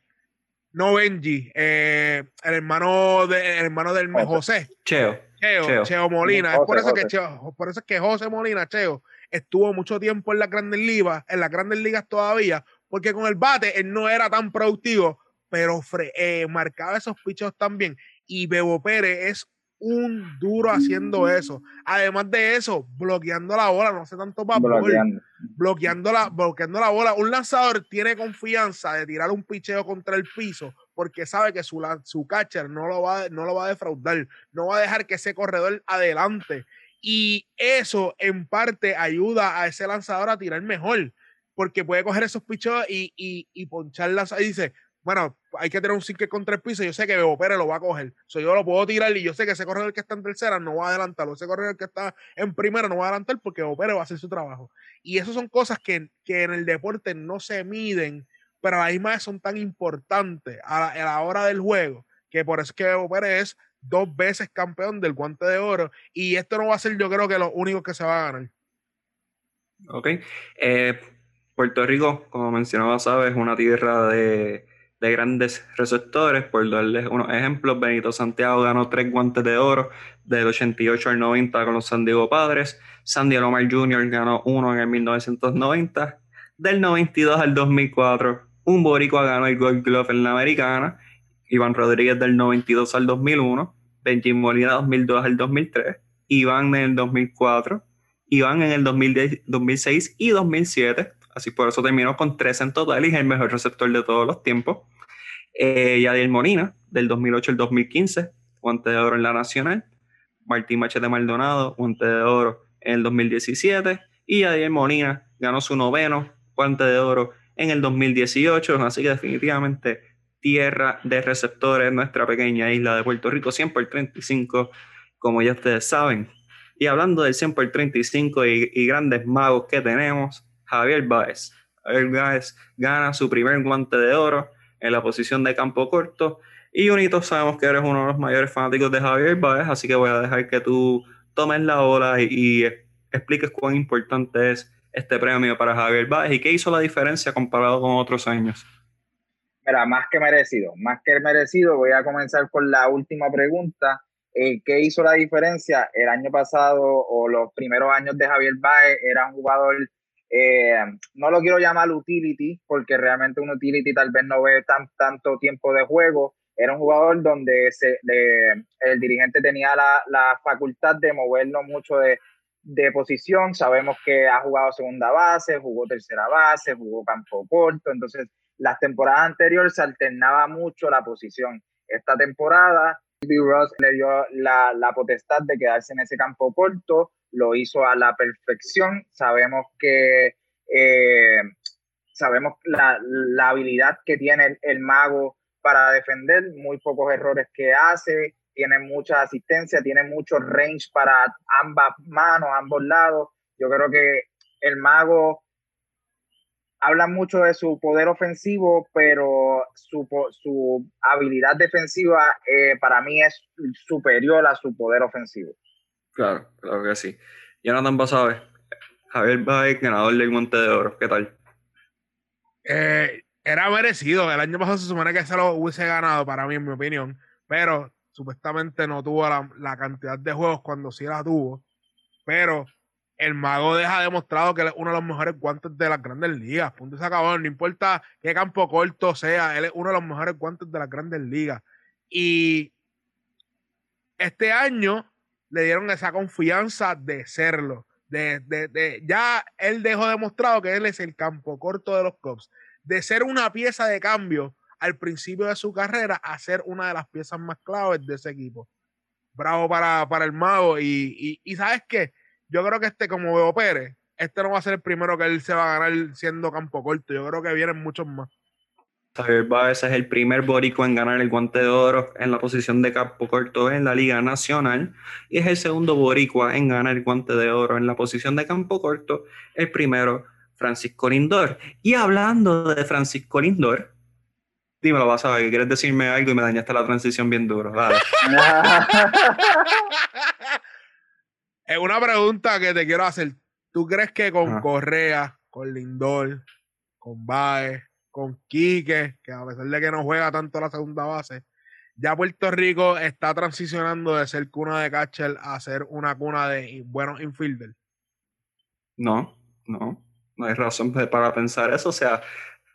no Benji, eh, el hermano de, el hermano del José. Cheo. Cheo, Cheo, Molina. es por eso que Cheo, por eso es que José Molina, Cheo, estuvo mucho tiempo en las grandes ligas, en las grandes ligas todavía, porque con el bate él no era tan productivo, pero eh, marcaba esos pichos también. Y Bebo Pérez es un duro haciendo eso. Además de eso, bloqueando la bola, no hace tanto papel. Bloqueando. Bloqueando la, bloqueando la bola. Un lanzador tiene confianza de tirar un picheo contra el piso porque sabe que su, su catcher no lo, va, no lo va a defraudar, no va a dejar que ese corredor adelante. Y eso en parte ayuda a ese lanzador a tirar mejor, porque puede coger esos picheos y, y, y poncharlas. Y dice, bueno, hay que tener un sinker contra el piso. Yo sé que Bebo Pérez lo va a coger. So, yo lo puedo tirar y yo sé que ese corredor que está en tercera no va a adelantarlo. Ese corredor que está en primera no va a adelantar porque Bebo Pérez va a hacer su trabajo. Y eso son cosas que, que en el deporte no se miden, pero a la son tan importantes a la, hora del juego que por eso es que Bebo Pérez es dos veces campeón del guante de oro. Y esto no va a ser, yo creo que lo único que se va a ganar. Ok. Eh, Puerto Rico, como mencionaba, sabes, es una tierra de de grandes receptores. Por darles unos ejemplos, Benito Santiago ganó tres guantes de oro del 88 al 90 con los San Diego Padres. Sandy Alomar Jr. ganó uno en el 1990. Del 92 al 2004, un boricua ganó el Gold Glove en la americana. Iván Rodríguez del 92 al 2001. Benji Molina 2002 al 2003. Iván en el 2004. Iván en el 2006 y 2007 así por eso terminó con tres en total y es el mejor receptor de todos los tiempos. Eh, Yadiel Molina, del 2008 al 2015, guante de oro en la Nacional. Martín Machete Maldonado, guante de oro en el 2017. Y Yadiel Molina ganó su noveno guante de oro en el 2018. Así que definitivamente tierra de receptores nuestra pequeña isla de Puerto Rico, 100 por 35, como ya ustedes saben. Y hablando del 100 por 35 y, y grandes magos que tenemos, Javier Báez. Javier Báez gana su primer guante de oro en la posición de campo corto. Y Unito, sabemos que eres uno de los mayores fanáticos de Javier Báez, así que voy a dejar que tú tomes la ola y, expliques cuán importante es este premio para Javier Báez y qué hizo la diferencia comparado con otros años. Mira, más que merecido, más que merecido, voy a comenzar con la última pregunta. Eh, ¿Qué hizo la diferencia? El año pasado o los primeros años de Javier Báez era un jugador eh, no lo quiero llamar utility, porque realmente un utility tal vez no ve tan, tanto tiempo de juego. Era un jugador donde el dirigente tenía la, facultad de moverlo mucho de, posición. Sabemos que ha jugado segunda base, jugó tercera base, jugó campo corto. Entonces, las temporadas anteriores se alternaba mucho la posición. Esta temporada, Bill Ross le dio la, la potestad de quedarse en ese campo corto lo hizo a la perfección. Sabemos que eh, sabemos la, habilidad que tiene el, mago para defender, muy pocos errores que hace, tiene mucha asistencia, tiene mucho range para ambas manos, ambos lados. Yo creo que el mago hablan mucho de su poder ofensivo, pero su, su habilidad defensiva eh, para mí es superior a su poder ofensivo. Claro, claro que sí. Jonathan Basabe, Javier Baez, ganador del Monte de Oro, ¿qué tal? Eh, era merecido. El año pasado se supone que se lo hubiese ganado, para mí, en mi opinión, pero supuestamente no tuvo la, cantidad de juegos cuando sí la tuvo. Pero el mago deja demostrado que es uno de los mejores guantes de las grandes ligas. Punto se acabó. No importa qué campo corto sea, él es uno de los mejores guantes de las grandes ligas. Y este año le dieron esa confianza de serlo. De, de, de, ya él dejó demostrado que él es el campo corto de los Cubs. De ser una pieza de cambio al principio de su carrera a ser una de las piezas más claves de ese equipo. Bravo para, para el mago. Y, y, y sabes qué? yo creo que este, como Bebo Pérez, este no va a ser el primero que él se va a ganar siendo campo corto. Yo creo que vienen muchos más. Javier Baez es el primer boricua en ganar el guante de oro en la posición de campo corto en la Liga Nacional y es el segundo boricua en ganar el guante de oro en la posición de campo corto, el primero Francisco Lindor. Y hablando de Francisco Lindor, dímelo, vas a ver, quieres decirme algo y me dañaste la transición bien duro. Vale. [laughs] Es una pregunta que te quiero hacer. ¿Tú crees que con Correa, con Lindor, con Baez, con Quique, que a pesar de que no juega tanto la segunda base, ya Puerto Rico está transicionando de ser cuna de catcher a ser una cuna de buenos infielders? No, no, no hay razón para pensar eso. O sea,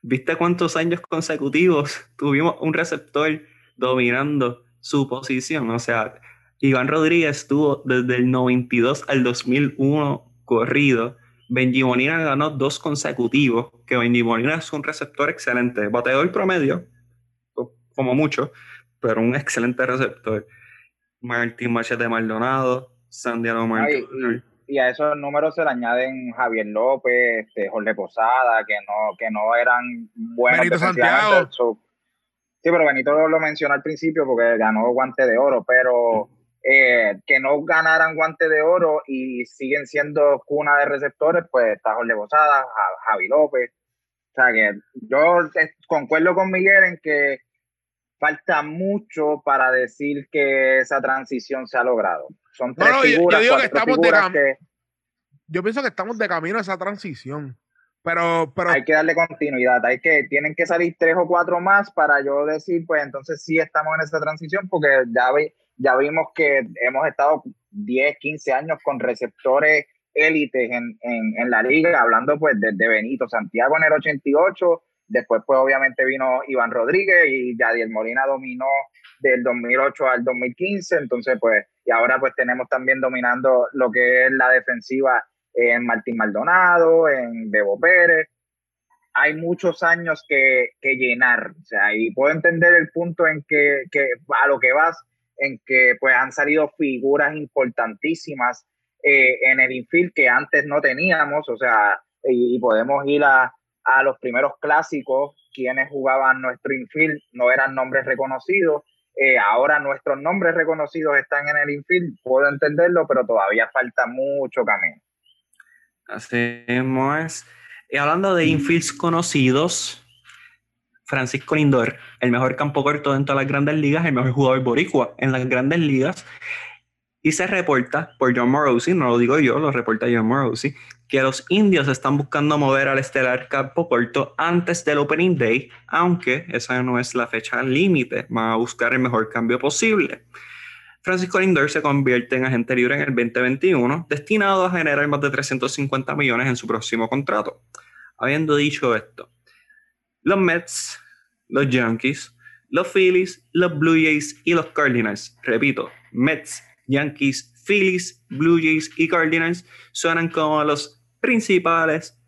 ¿viste cuántos años consecutivos tuvimos un receptor dominando su posición? O sea, Iván Rodríguez estuvo desde el 92 al 2001 corrido. Benji Molina ganó dos consecutivos, que Benji Molina es un receptor excelente, bateador promedio, como mucho, pero un excelente receptor. Martín Machete Maldonado, Sandiano Martín. Y, a esos números se le añaden Javier López, este, Jorge Posada, que no, que no eran buenos. Benito Santiago. Sí, pero Benito lo, lo mencionó al principio porque ganó guante de oro, pero eh, que no ganaran guante de oro y siguen siendo cuna de receptores, pues está Jorge Bosada, Javi López. O sea que yo concuerdo con Miguel en que falta mucho para decir que esa transición se ha logrado. Son tres figuras, yo, que estamos de Yo pienso que estamos de camino a esa transición. Pero, pero hay que darle continuidad, hay que, tienen que salir tres o cuatro más para yo decir, pues entonces sí estamos en esa transición, porque ya, ya vimos que hemos estado 10, 15 años con receptores élites en, en, la liga, hablando pues desde Benito Santiago en el 88, después pues obviamente vino Iván Rodríguez y Yadiel Molina dominó del 2008 al 2015, entonces pues, y ahora pues tenemos también dominando lo que es la defensiva en Martín Maldonado, en Bebo Pérez, hay muchos años que, que, llenar. O sea, y puedo entender el punto en que, que, a lo que vas en que pues han salido figuras importantísimas eh, en el infield que antes no teníamos, o sea, y, podemos ir a, a, los primeros clásicos, quienes jugaban nuestro infield no eran nombres reconocidos, eh, ahora nuestros nombres reconocidos están en el infield, puedo entenderlo, pero todavía falta mucho camino. Así es. Y hablando de infields conocidos, Francisco Lindor, el mejor campo corto dentro de las grandes ligas, el mejor jugador boricua en las grandes ligas. Y se reporta por John Morosi, no lo digo yo, lo reporta John Morosi, que los indios están buscando mover al estelar campo corto antes del Opening Day, aunque esa no es la fecha límite, van a buscar el mejor cambio posible. Francisco Lindor se convierte en agente libre en el 2021, destinado a generar más de 350 millones en su próximo contrato. Habiendo dicho esto, los Mets los Yankees, los Phillies, los Blue Jays y los Cardinals. Repito, Mets, Yankees, Phillies, Blue Jays y Cardinals suenan como los principales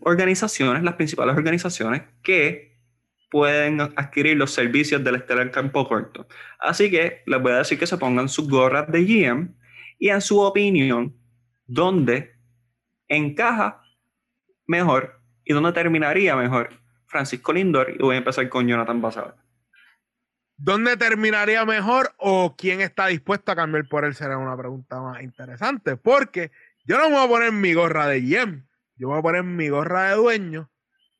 organizaciones, las principales organizaciones que pueden adquirir los servicios del Estelar Campo Corto. Así que les voy a decir que se pongan sus gorras de GM y en su opinión, ¿dónde encaja mejor dónde terminaría mejor Francisco Lindor y voy a empezar con Jonathan Basada. ¿Dónde terminaría mejor o quién está dispuesto a cambiar por él? Será una pregunta más interesante. Porque yo no me voy a poner mi gorra de GM. yo voy a poner mi gorra de dueño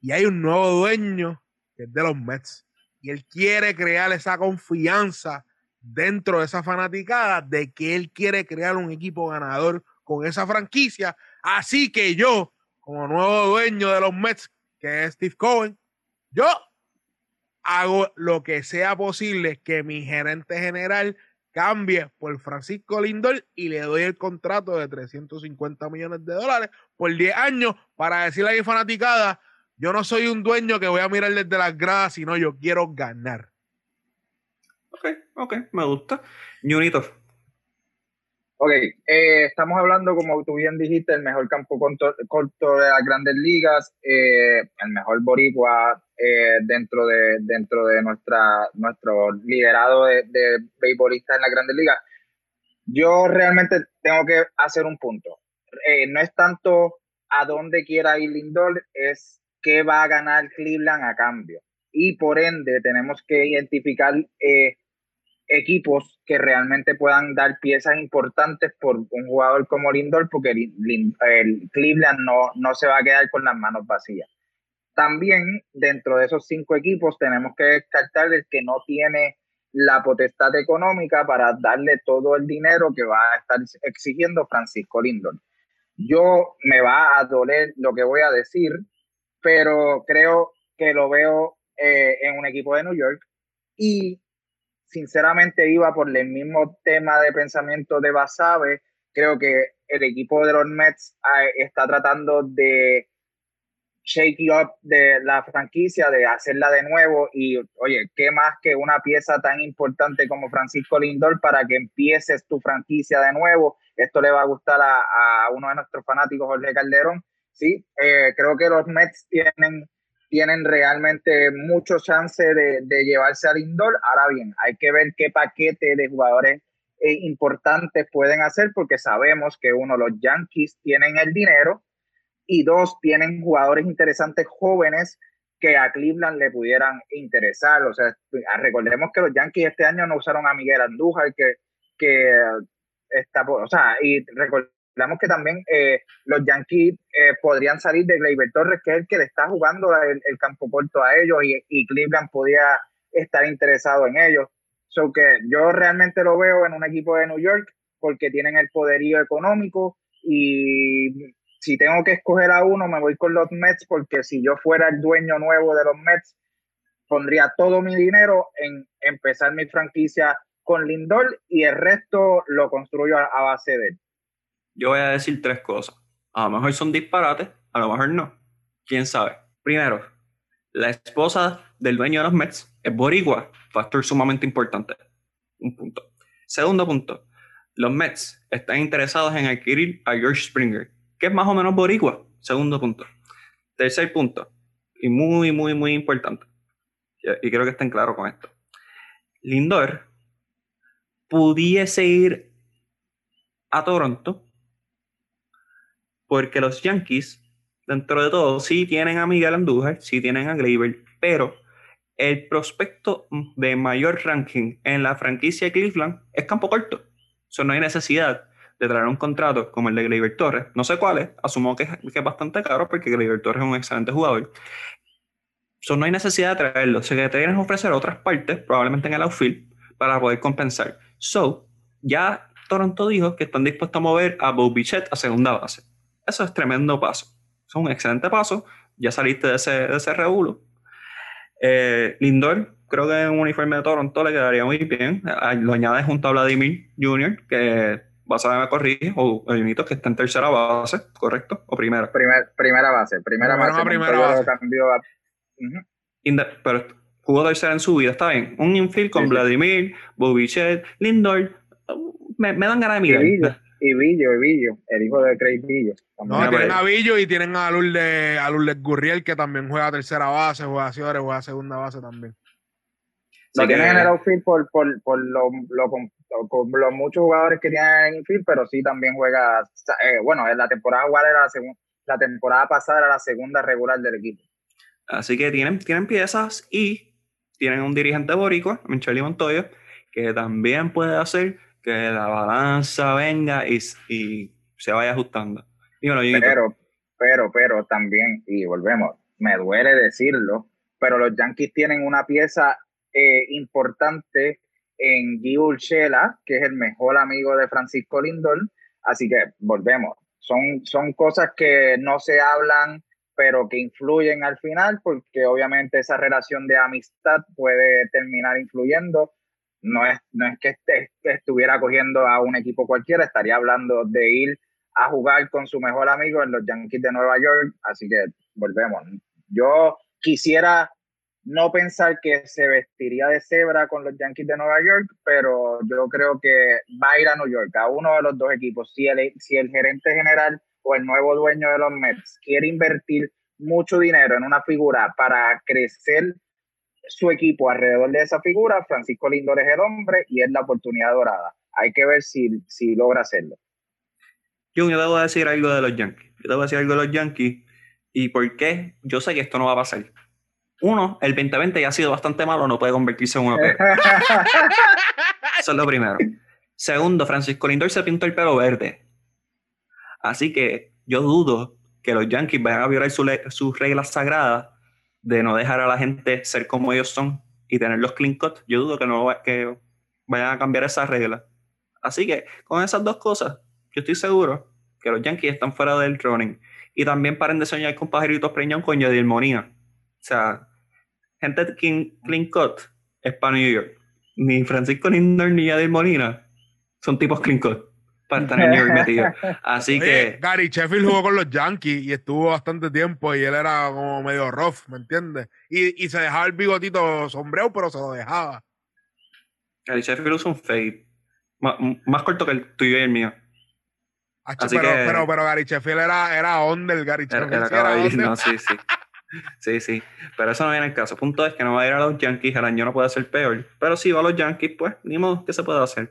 y hay un nuevo dueño que es de los Mets. Y él quiere crear esa confianza dentro de esa fanaticada de que él quiere crear un equipo ganador con esa franquicia. Así que yo, como nuevo dueño de los Mets, que es Steve Cohen, yo hago lo que sea posible que mi gerente general cambie por Francisco Lindor y le doy el contrato de 350 millones de dólares por 10 años para decirle a mi fanaticada, yo no soy un dueño que voy a mirar desde las gradas, sino yo quiero ganar. Ok, ok, me gusta. Ñunito. Ok, eh, estamos hablando, como tú bien dijiste, el mejor campo corto, de las grandes ligas, eh, el mejor boricua eh, dentro de dentro de nuestra nuestro liderado de, de beisbolistas en las grandes ligas. Yo realmente tengo que hacer un punto. no es tanto a dónde quiera ir Lindor, es qué va a ganar Cleveland a cambio. Y por ende tenemos que identificar equipos que realmente puedan dar piezas importantes por un jugador como Lindor, porque el, Cleveland no, no se va a quedar con las manos vacías. También dentro de esos cinco equipos tenemos que descartar el que no tiene la potestad económica para darle todo el dinero que va a estar exigiendo Francisco Lindor. Yo me va a doler lo que voy a decir, pero creo que lo veo eh, en un equipo de New York y sinceramente iba por el mismo tema de pensamiento de Basabe. Creo que el equipo de los Mets ah, está tratando de shake up de la franquicia, de hacerla de nuevo. Y oye, ¿qué más que una pieza tan importante como Francisco Lindor para que empieces tu franquicia de nuevo? Esto le va a gustar a, uno de nuestros fanáticos, Jorge Calderón. Sí, eh, creo que los Mets tienen tienen realmente mucho chance de, llevarse al indoor. Ahora bien, hay que ver qué paquete de jugadores eh, importantes pueden hacer porque sabemos que uno, los Yankees tienen el dinero y dos, tienen jugadores interesantes jóvenes que a Cleveland le pudieran interesar. O sea, recordemos que los Yankees este año no usaron a Miguel Andújar, que, que está, o sea, y recordemos Hablamos que también eh, los Yankees eh, podrían salir de Gleyber Torres, que es el que le está jugando el, campo corto a ellos, y, Cleveland podía estar interesado en ellos. So yo realmente lo veo en un equipo de New York porque tienen el poderío económico y si tengo que escoger a uno me voy con los Mets porque si yo fuera el dueño nuevo de los Mets pondría todo mi dinero en empezar mi franquicia con Lindor y el resto lo construyo a base de él yo voy a decir tres cosas. A lo mejor son disparates, a lo mejor no. ¿Quién sabe? Primero, la esposa del dueño de los Mets es boricua, factor sumamente importante. Un punto. Segundo punto, los Mets están interesados en adquirir a George Springer, que es más o menos boricua. Segundo punto. Tercer punto, y muy, muy, muy importante, y creo que estén claros con esto. Lindor pudiese ir a Toronto porque los Yankees, dentro de todo, sí tienen a Miguel Andújar, sí tienen a Gleyber, pero el prospecto de mayor ranking en la franquicia de Cleveland es campo corto. O no hay necesidad de traer un contrato como el de Gleyber Torres. No sé cuál es, asumo que, es bastante caro porque Gleyber Torres es un excelente jugador. So, no hay necesidad de traerlo. O sea, que te vienen a ofrecer otras partes, probablemente en el outfield, para poder compensar. So, ya Toronto dijo que están dispuestos a mover a Bo Bichette a segunda base. Eso es tremendo paso. Es un excelente paso. Ya saliste de ese, de ese revuelo. Eh, Lindor, creo que en un uniforme de Toronto le quedaría muy bien. Ah, lo añades junto a Vladimir Jr., que vas a me corrige, o Junito, que está en tercera base, ¿correcto? ¿O primera? primera base. Primera base. Primera base. Pero jugó tercera en su vida, está bien. Un infield con Vladimir, Bobichet, Lindor. Me, me dan ganas de mirar y Villo, y Villo, el hijo de Craig Villo. No, tienen a Villo y tienen a Lourdes, a Lourdes Gurriel, que también juega tercera base, juega ciudades, juega segunda base también. Lo tienen en el outfield por, por, por lo, los muchos jugadores que tienen en infield, pero sí también juega. Eh, bueno, en la temporada era la, la temporada pasada era la segunda regular del equipo. Así que tienen, tienen piezas y tienen un dirigente boricua, Michelle Montoya, que también puede hacer que la balanza venga y, se vaya ajustando. pero, pero, pero también, y volvemos, me duele decirlo, pero los Yankees tienen una pieza eh, importante en Guy Urshela, que es el mejor amigo de Francisco Lindor, así que volvemos. Son, son cosas que no se hablan, pero que influyen al final, porque obviamente esa relación de amistad puede terminar influyendo. No es, no es que, estuviera cogiendo a un equipo cualquiera, estaría hablando de ir a jugar con su mejor amigo en los Yankees de Nueva York, así que volvemos. Yo quisiera no pensar que se vestiría de cebra con los Yankees de Nueva York, pero yo creo que va a ir a New York, a uno de los dos equipos. Si el, si el gerente general o el nuevo dueño de los Mets quiere invertir mucho dinero en una figura para crecer su equipo alrededor de esa figura, Francisco Lindor es el hombre y es la oportunidad dorada. Hay que ver si, si logra hacerlo. Jun, yo te voy a decir algo de los Yankees. Yo te voy a decir algo de los Yankees. ¿Y por qué? Yo sé que esto no va a pasar. Uno, el 2020 ya ha sido bastante malo, no puede convertirse en uno peor. [laughs] Eso es lo primero. Segundo, Francisco Lindor se pintó el pelo verde. Así que yo dudo que los Yankees vayan a violar sus reglas sagradas de no dejar a la gente ser como ellos son y tener los clean cut. Yo dudo que, no, que vayan a cambiar esas reglas. Así que con esas dos cosas, yo estoy seguro que los Yankees están fuera del running. Y también paren de soñar con pajaritos preñón con Yadier Monía. O sea, gente clean, cut es para New York. Ni Francisco Lindor ni Yadier Molina son tipos clean cut para estar en New York metido. [laughs] Así que. Gary Sheffield jugó con los Yankees y estuvo bastante tiempo y él era como medio rough, ¿me entiendes? Y, y se dejaba el bigotito sombrero, pero se lo dejaba. Gary Sheffield usa un fade más, corto que el tuyo y el mío. Así pero, que, pero, pero, Gary Sheffield era, era under, Gary Sheffield. Era, era, no, sí, sí. Sí, sí. Pero eso no viene el caso. Punto es que no va a ir a los Yankees, el año no puede ser peor. Pero si va a los Yankees, pues, ni modo, ¿qué se puede hacer?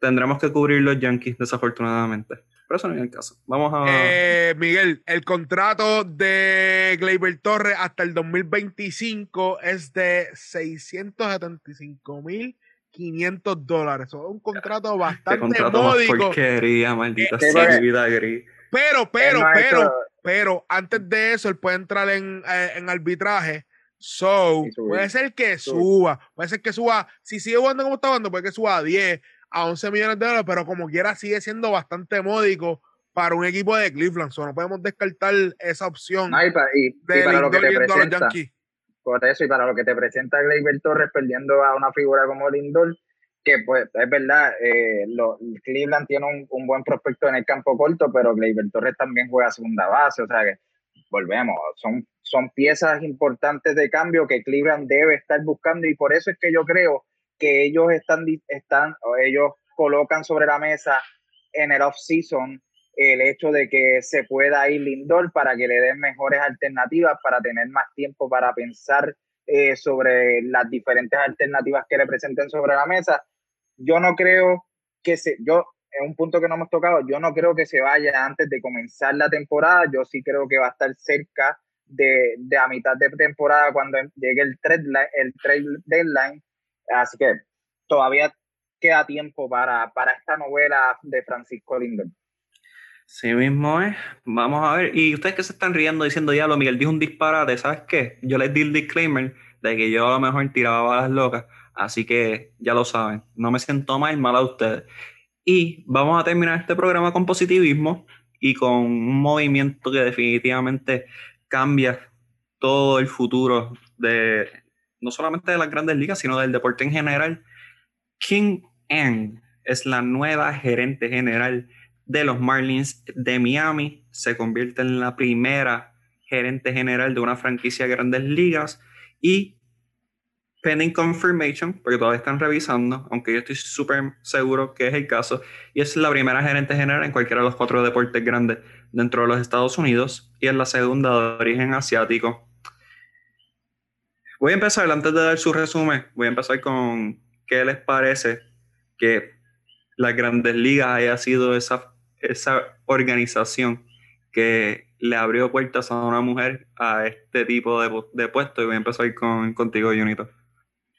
Tendremos que cubrir los Yankees, desafortunadamente. Pero eso no viene el caso. Vamos a. Eh, Miguel, el contrato de Gleyber Torres hasta el 2025 es de 675 mil 500 dólares. Eso es un contrato bastante contrato módico. porquería, maldita sea vida gris. Pero, pero, pero, pero, antes de eso, él puede entrar en, eh, en arbitraje. So, puede ser que suba, puede ser que suba, si sigue jugando como está jugando, puede que suba a 10, a 11 millones de dólares, pero como quiera sigue siendo bastante módico para un equipo de Cleveland. So, no podemos descartar esa opción. y, para, lo que te presenta, por eso, y para lo que te presenta Gleyber Torres perdiendo a una figura como Lindor, que pues es verdad, eh, Cleveland tiene un, buen prospecto en el campo corto, pero Gleyber Torres también juega segunda base, o sea que volvemos, son, son piezas importantes de cambio que Cleveland debe estar buscando y por eso es que yo creo que ellos están, están ellos colocan sobre la mesa en el off-season el hecho de que se pueda ir Lindor para que le den mejores alternativas, para tener más tiempo para pensar eh, sobre las diferentes alternativas que le presenten sobre la mesa. Yo no creo que se, yo, es un punto que no hemos tocado, yo no creo que se vaya antes de comenzar la temporada, yo sí creo que va a estar cerca de, de a mitad de temporada cuando llegue el trade, el trade deadline, así que todavía queda tiempo para, para esta novela de Francisco Lindor. Sí mismo es. Vamos a ver. Y ustedes que se están riendo diciendo, diablo, Miguel dijo un disparate, ¿sabes qué? Yo les di el disclaimer de que yo a lo mejor tiraba balas locas, así que ya lo saben. No me siento mal, mal a ustedes. Y vamos a terminar este programa con positivismo y con un movimiento que definitivamente cambia todo el futuro de no solamente de las grandes ligas, sino del deporte en general. King Ann es la nueva gerente general de los Marlins de Miami, se convierte en la primera gerente general de una franquicia de grandes ligas y pending confirmation, porque todavía están revisando, aunque yo estoy súper seguro que es el caso, y es la primera gerente general en cualquiera de los cuatro deportes grandes dentro de los Estados Unidos y es la segunda de origen asiático. Voy a empezar, antes de dar su resumen, voy a empezar con qué les parece que las grandes ligas haya sido esa esa organización que le abrió puertas a una mujer a este tipo de, de y voy a empezar con, contigo, Junito.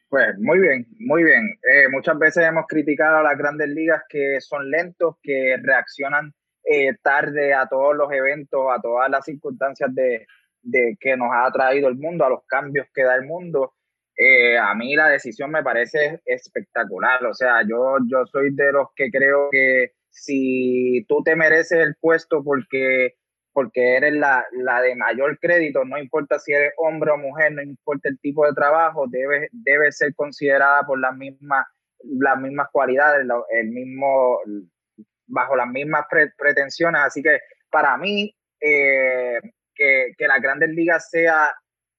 Pues muy bien, muy bien. Eh, muchas veces hemos criticado a las grandes ligas que son lentos, que reaccionan eh, tarde a todos los eventos, a todas las circunstancias de, de que nos ha traído el mundo, a los cambios que da el mundo. Eh, a mí la decisión me parece espectacular. O sea, yo, yo soy de los que creo que si tú te mereces el puesto porque, porque eres la, la de mayor crédito, no importa si eres hombre o mujer, no importa el tipo de trabajo, debe, debe ser considerada por las mismas, las mismas cualidades, el mismo, bajo las mismas pretensiones. Así que para mí, eh, que, que las grandes ligas sea,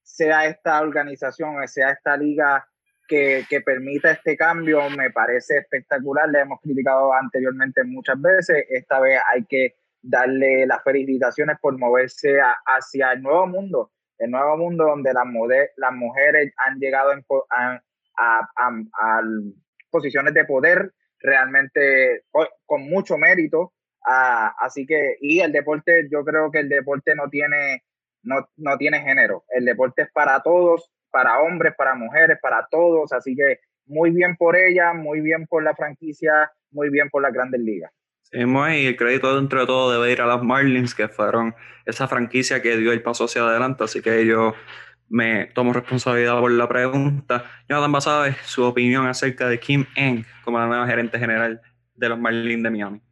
sea esta organización, sea esta liga que, que, permita este cambio, me parece espectacular. Le hemos criticado anteriormente muchas veces. Esta vez hay que darle las felicitaciones por moverse hacia el nuevo mundo, el nuevo mundo donde las, las mujeres han llegado en, a, a, a, posiciones de poder realmente con mucho mérito Ah, así que, y el deporte, yo creo que el deporte no tiene, no, no tiene género. El deporte es para todos, para hombres, para mujeres, para todos. Así que muy bien por ella, muy bien por la franquicia, muy bien por las grandes ligas. Y el crédito dentro de todo debe ir a los Marlins, que fueron esa franquicia que dio el paso hacia adelante. Así que yo me tomo responsabilidad por la pregunta. Jonathan Basabe, su opinión acerca de Kim Eng como la nueva gerente general de los Marlins de Miami.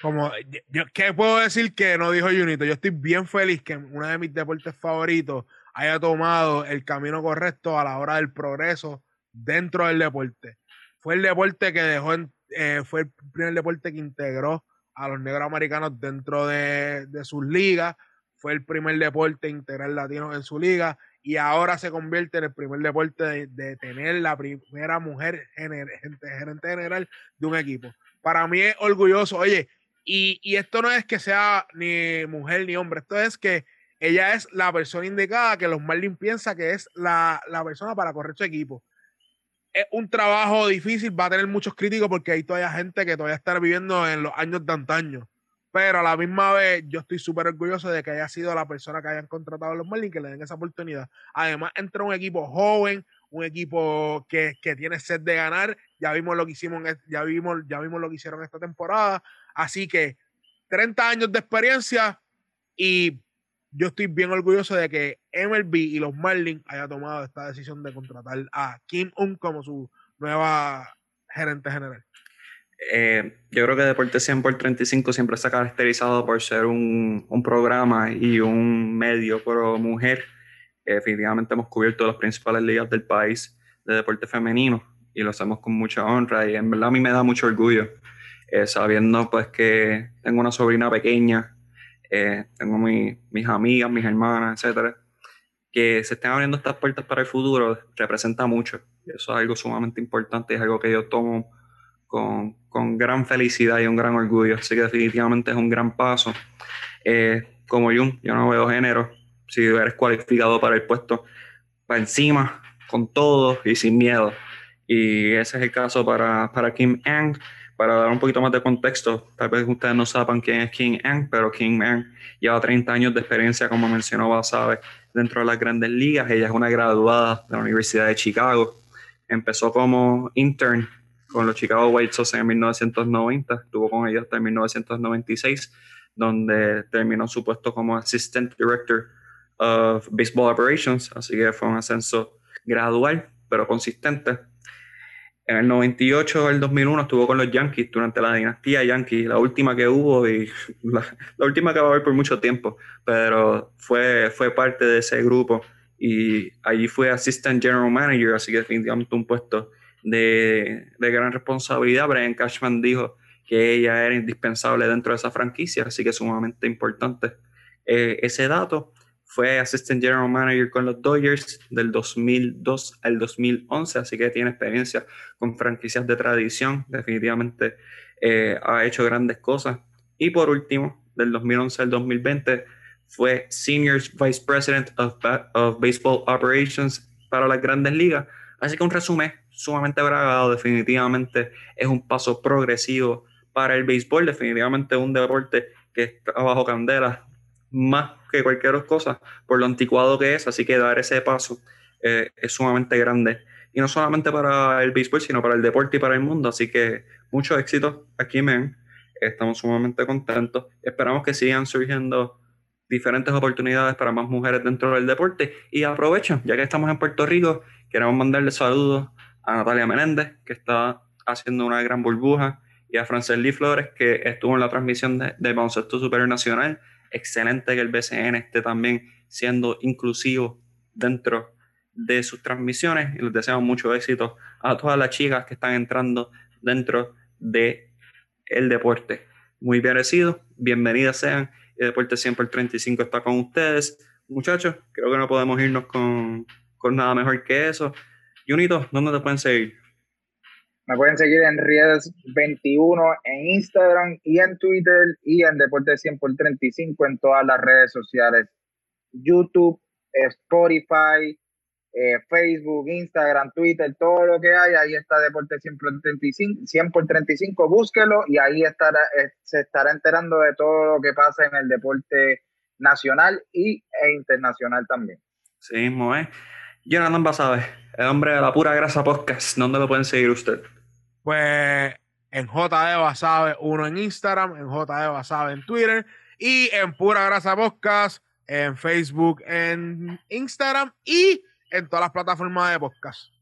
Como, yo, ¿qué puedo decir que no dijo Junito? Yo estoy bien feliz que uno de mis deportes favoritos haya tomado el camino correcto a la hora del progreso dentro del deporte. Fue el deporte que dejó, eh, fue el primer deporte que integró a los negros americanos dentro de, de sus ligas. Fue el primer deporte integral latino en su liga y ahora se convierte en el primer deporte de, de tener la primera mujer gerente general de un equipo. Para mí es orgulloso. Oye, y, esto no es que sea ni mujer ni hombre, esto es que ella es la persona indicada que los Marlins piensa que es la, persona para correr su equipo. Es un trabajo difícil, va a tener muchos críticos porque hay todavía gente que todavía está viviendo en los años de antaño. Pero a la misma vez, yo estoy súper orgulloso de que haya sido la persona que hayan contratado a los Marlins, que le den esa oportunidad. Además, entra un equipo joven, un equipo que, que, tiene sed de ganar. Ya vimos lo que hicimos, ya vimos, ya vimos lo que hicieron esta temporada. Así que 30 años de experiencia y yo estoy bien orgulloso de que MLB y los Marlins haya tomado esta decisión de contratar a Kim Un como su nueva gerente general. Eh, yo creo que Deporte 100 por 35 siempre está caracterizado por ser un, un programa y un medio pro mujer. definitivamente hemos cubierto las principales ligas del país de deporte femenino y lo hacemos con mucha honra y en verdad a mí me da mucho orgullo eh, sabiendo pues que tengo una sobrina pequeña, eh, tengo mis amigas, mis hermanas, etcétera, que se estén abriendo estas puertas para el futuro representa mucho. Eso es algo sumamente importante, es algo que yo tomo con, con gran felicidad y un gran orgullo. Así que definitivamente es un gran paso. Eh, como Jun, yo no veo género. Si eres cualificado para el puesto, para encima, con todo y sin miedo. Y ese es el caso para, para Kim Ang para dar un poquito más de contexto, tal vez ustedes no sepan quién es King Ang, pero King Ang lleva 30 años de experiencia, como mencionó Basabe, dentro de las grandes ligas. Ella es una graduada de la Universidad de Chicago. Empezó como intern con los Chicago White Sox en 1990, estuvo con ellos hasta 1996, donde terminó su puesto como Assistant Director of Baseball Operations, así que fue un ascenso gradual, pero consistente en el 98 el 2001 estuvo con los Yankees durante la dinastía Yankees, la última que hubo y [laughs] la, última que va a haber por mucho tiempo, pero fue, fue parte de ese grupo y allí fue Assistant General Manager, así que definitivamente un puesto de, de gran responsabilidad. Brian Cashman dijo que ella era indispensable dentro de esa franquicia, así que sumamente importante eh, ese dato. Fue Assistant General Manager con los Dodgers del 2002 al 2011, así que tiene experiencia con franquicias de tradición. Definitivamente eh, ha hecho grandes cosas. Y por último, del 2011 al 2020, fue Senior Vice President of, of Baseball Operations para las grandes ligas. Así que un resumen sumamente bragado, definitivamente es un paso progresivo para el béisbol, definitivamente un deporte que está bajo candela más que cualquier cosa por lo anticuado que es, así que dar ese paso eh, es sumamente grande. Y no solamente para el béisbol, sino para el deporte y para el mundo. Así que mucho éxito aquí, men. Estamos sumamente contentos. Esperamos que sigan surgiendo diferentes oportunidades para más mujeres dentro del deporte. Y aprovecho, ya que estamos en Puerto Rico, queremos mandarle saludos a Natalia Menéndez, que está haciendo una gran burbuja, y a Lee Flores, que estuvo en la transmisión de, de baloncesto superior nacional. Excelente que el BCN esté también siendo inclusivo dentro de sus transmisiones y les deseamos mucho éxito a todas las chicas que están entrando dentro de el deporte. Muy merecido, bienvenidas sean. El Deporte Siempre el 35 está con ustedes. Muchachos, creo que no podemos irnos con, con nada mejor que eso. Junito, ¿dónde te pueden seguir? Me pueden seguir en Riedes21 en Instagram y en Twitter y en Deporte 100 por 35 en todas las redes sociales. YouTube, Spotify, eh, Facebook, Instagram, Twitter, todo lo que hay, ahí está Deporte 100 por 35, 100 por 35, búsquelo y ahí estará, eh, se estará enterando de todo lo que pasa en el deporte nacional y, e internacional también. Sí mismo, ¿eh? Jonathan Basabe, el hombre de la pura grasa podcast, ¿dónde lo pueden seguir usted? Pues en JD Basabe, uno en Instagram, en JD Basabe en Twitter y en Pura Grasa Podcast en Facebook, en Instagram y en todas las plataformas de podcast.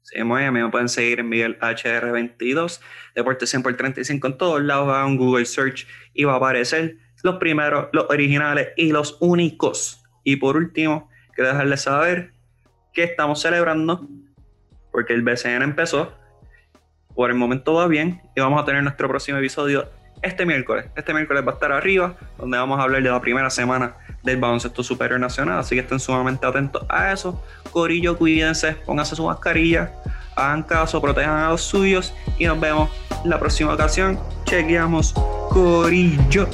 Sí, muy bien, me pueden seguir en Miguel HR22, Deporte 100 por 35 en todos lados, hagan Google Search y va a aparecer los primeros, los originales y los únicos. Y por último, quiero dejarles saber que estamos celebrando, porque el BCN empezó, por el momento va bien, y vamos a tener nuestro próximo episodio este miércoles. Este miércoles va a estar arriba, donde vamos a hablar de la primera semana del baloncesto superior nacional. Así que estén sumamente atentos a eso. Corillo, cuídense, pónganse su mascarilla, hagan caso, protejan a los suyos y nos vemos la próxima ocasión. Chequeamos, Corillo.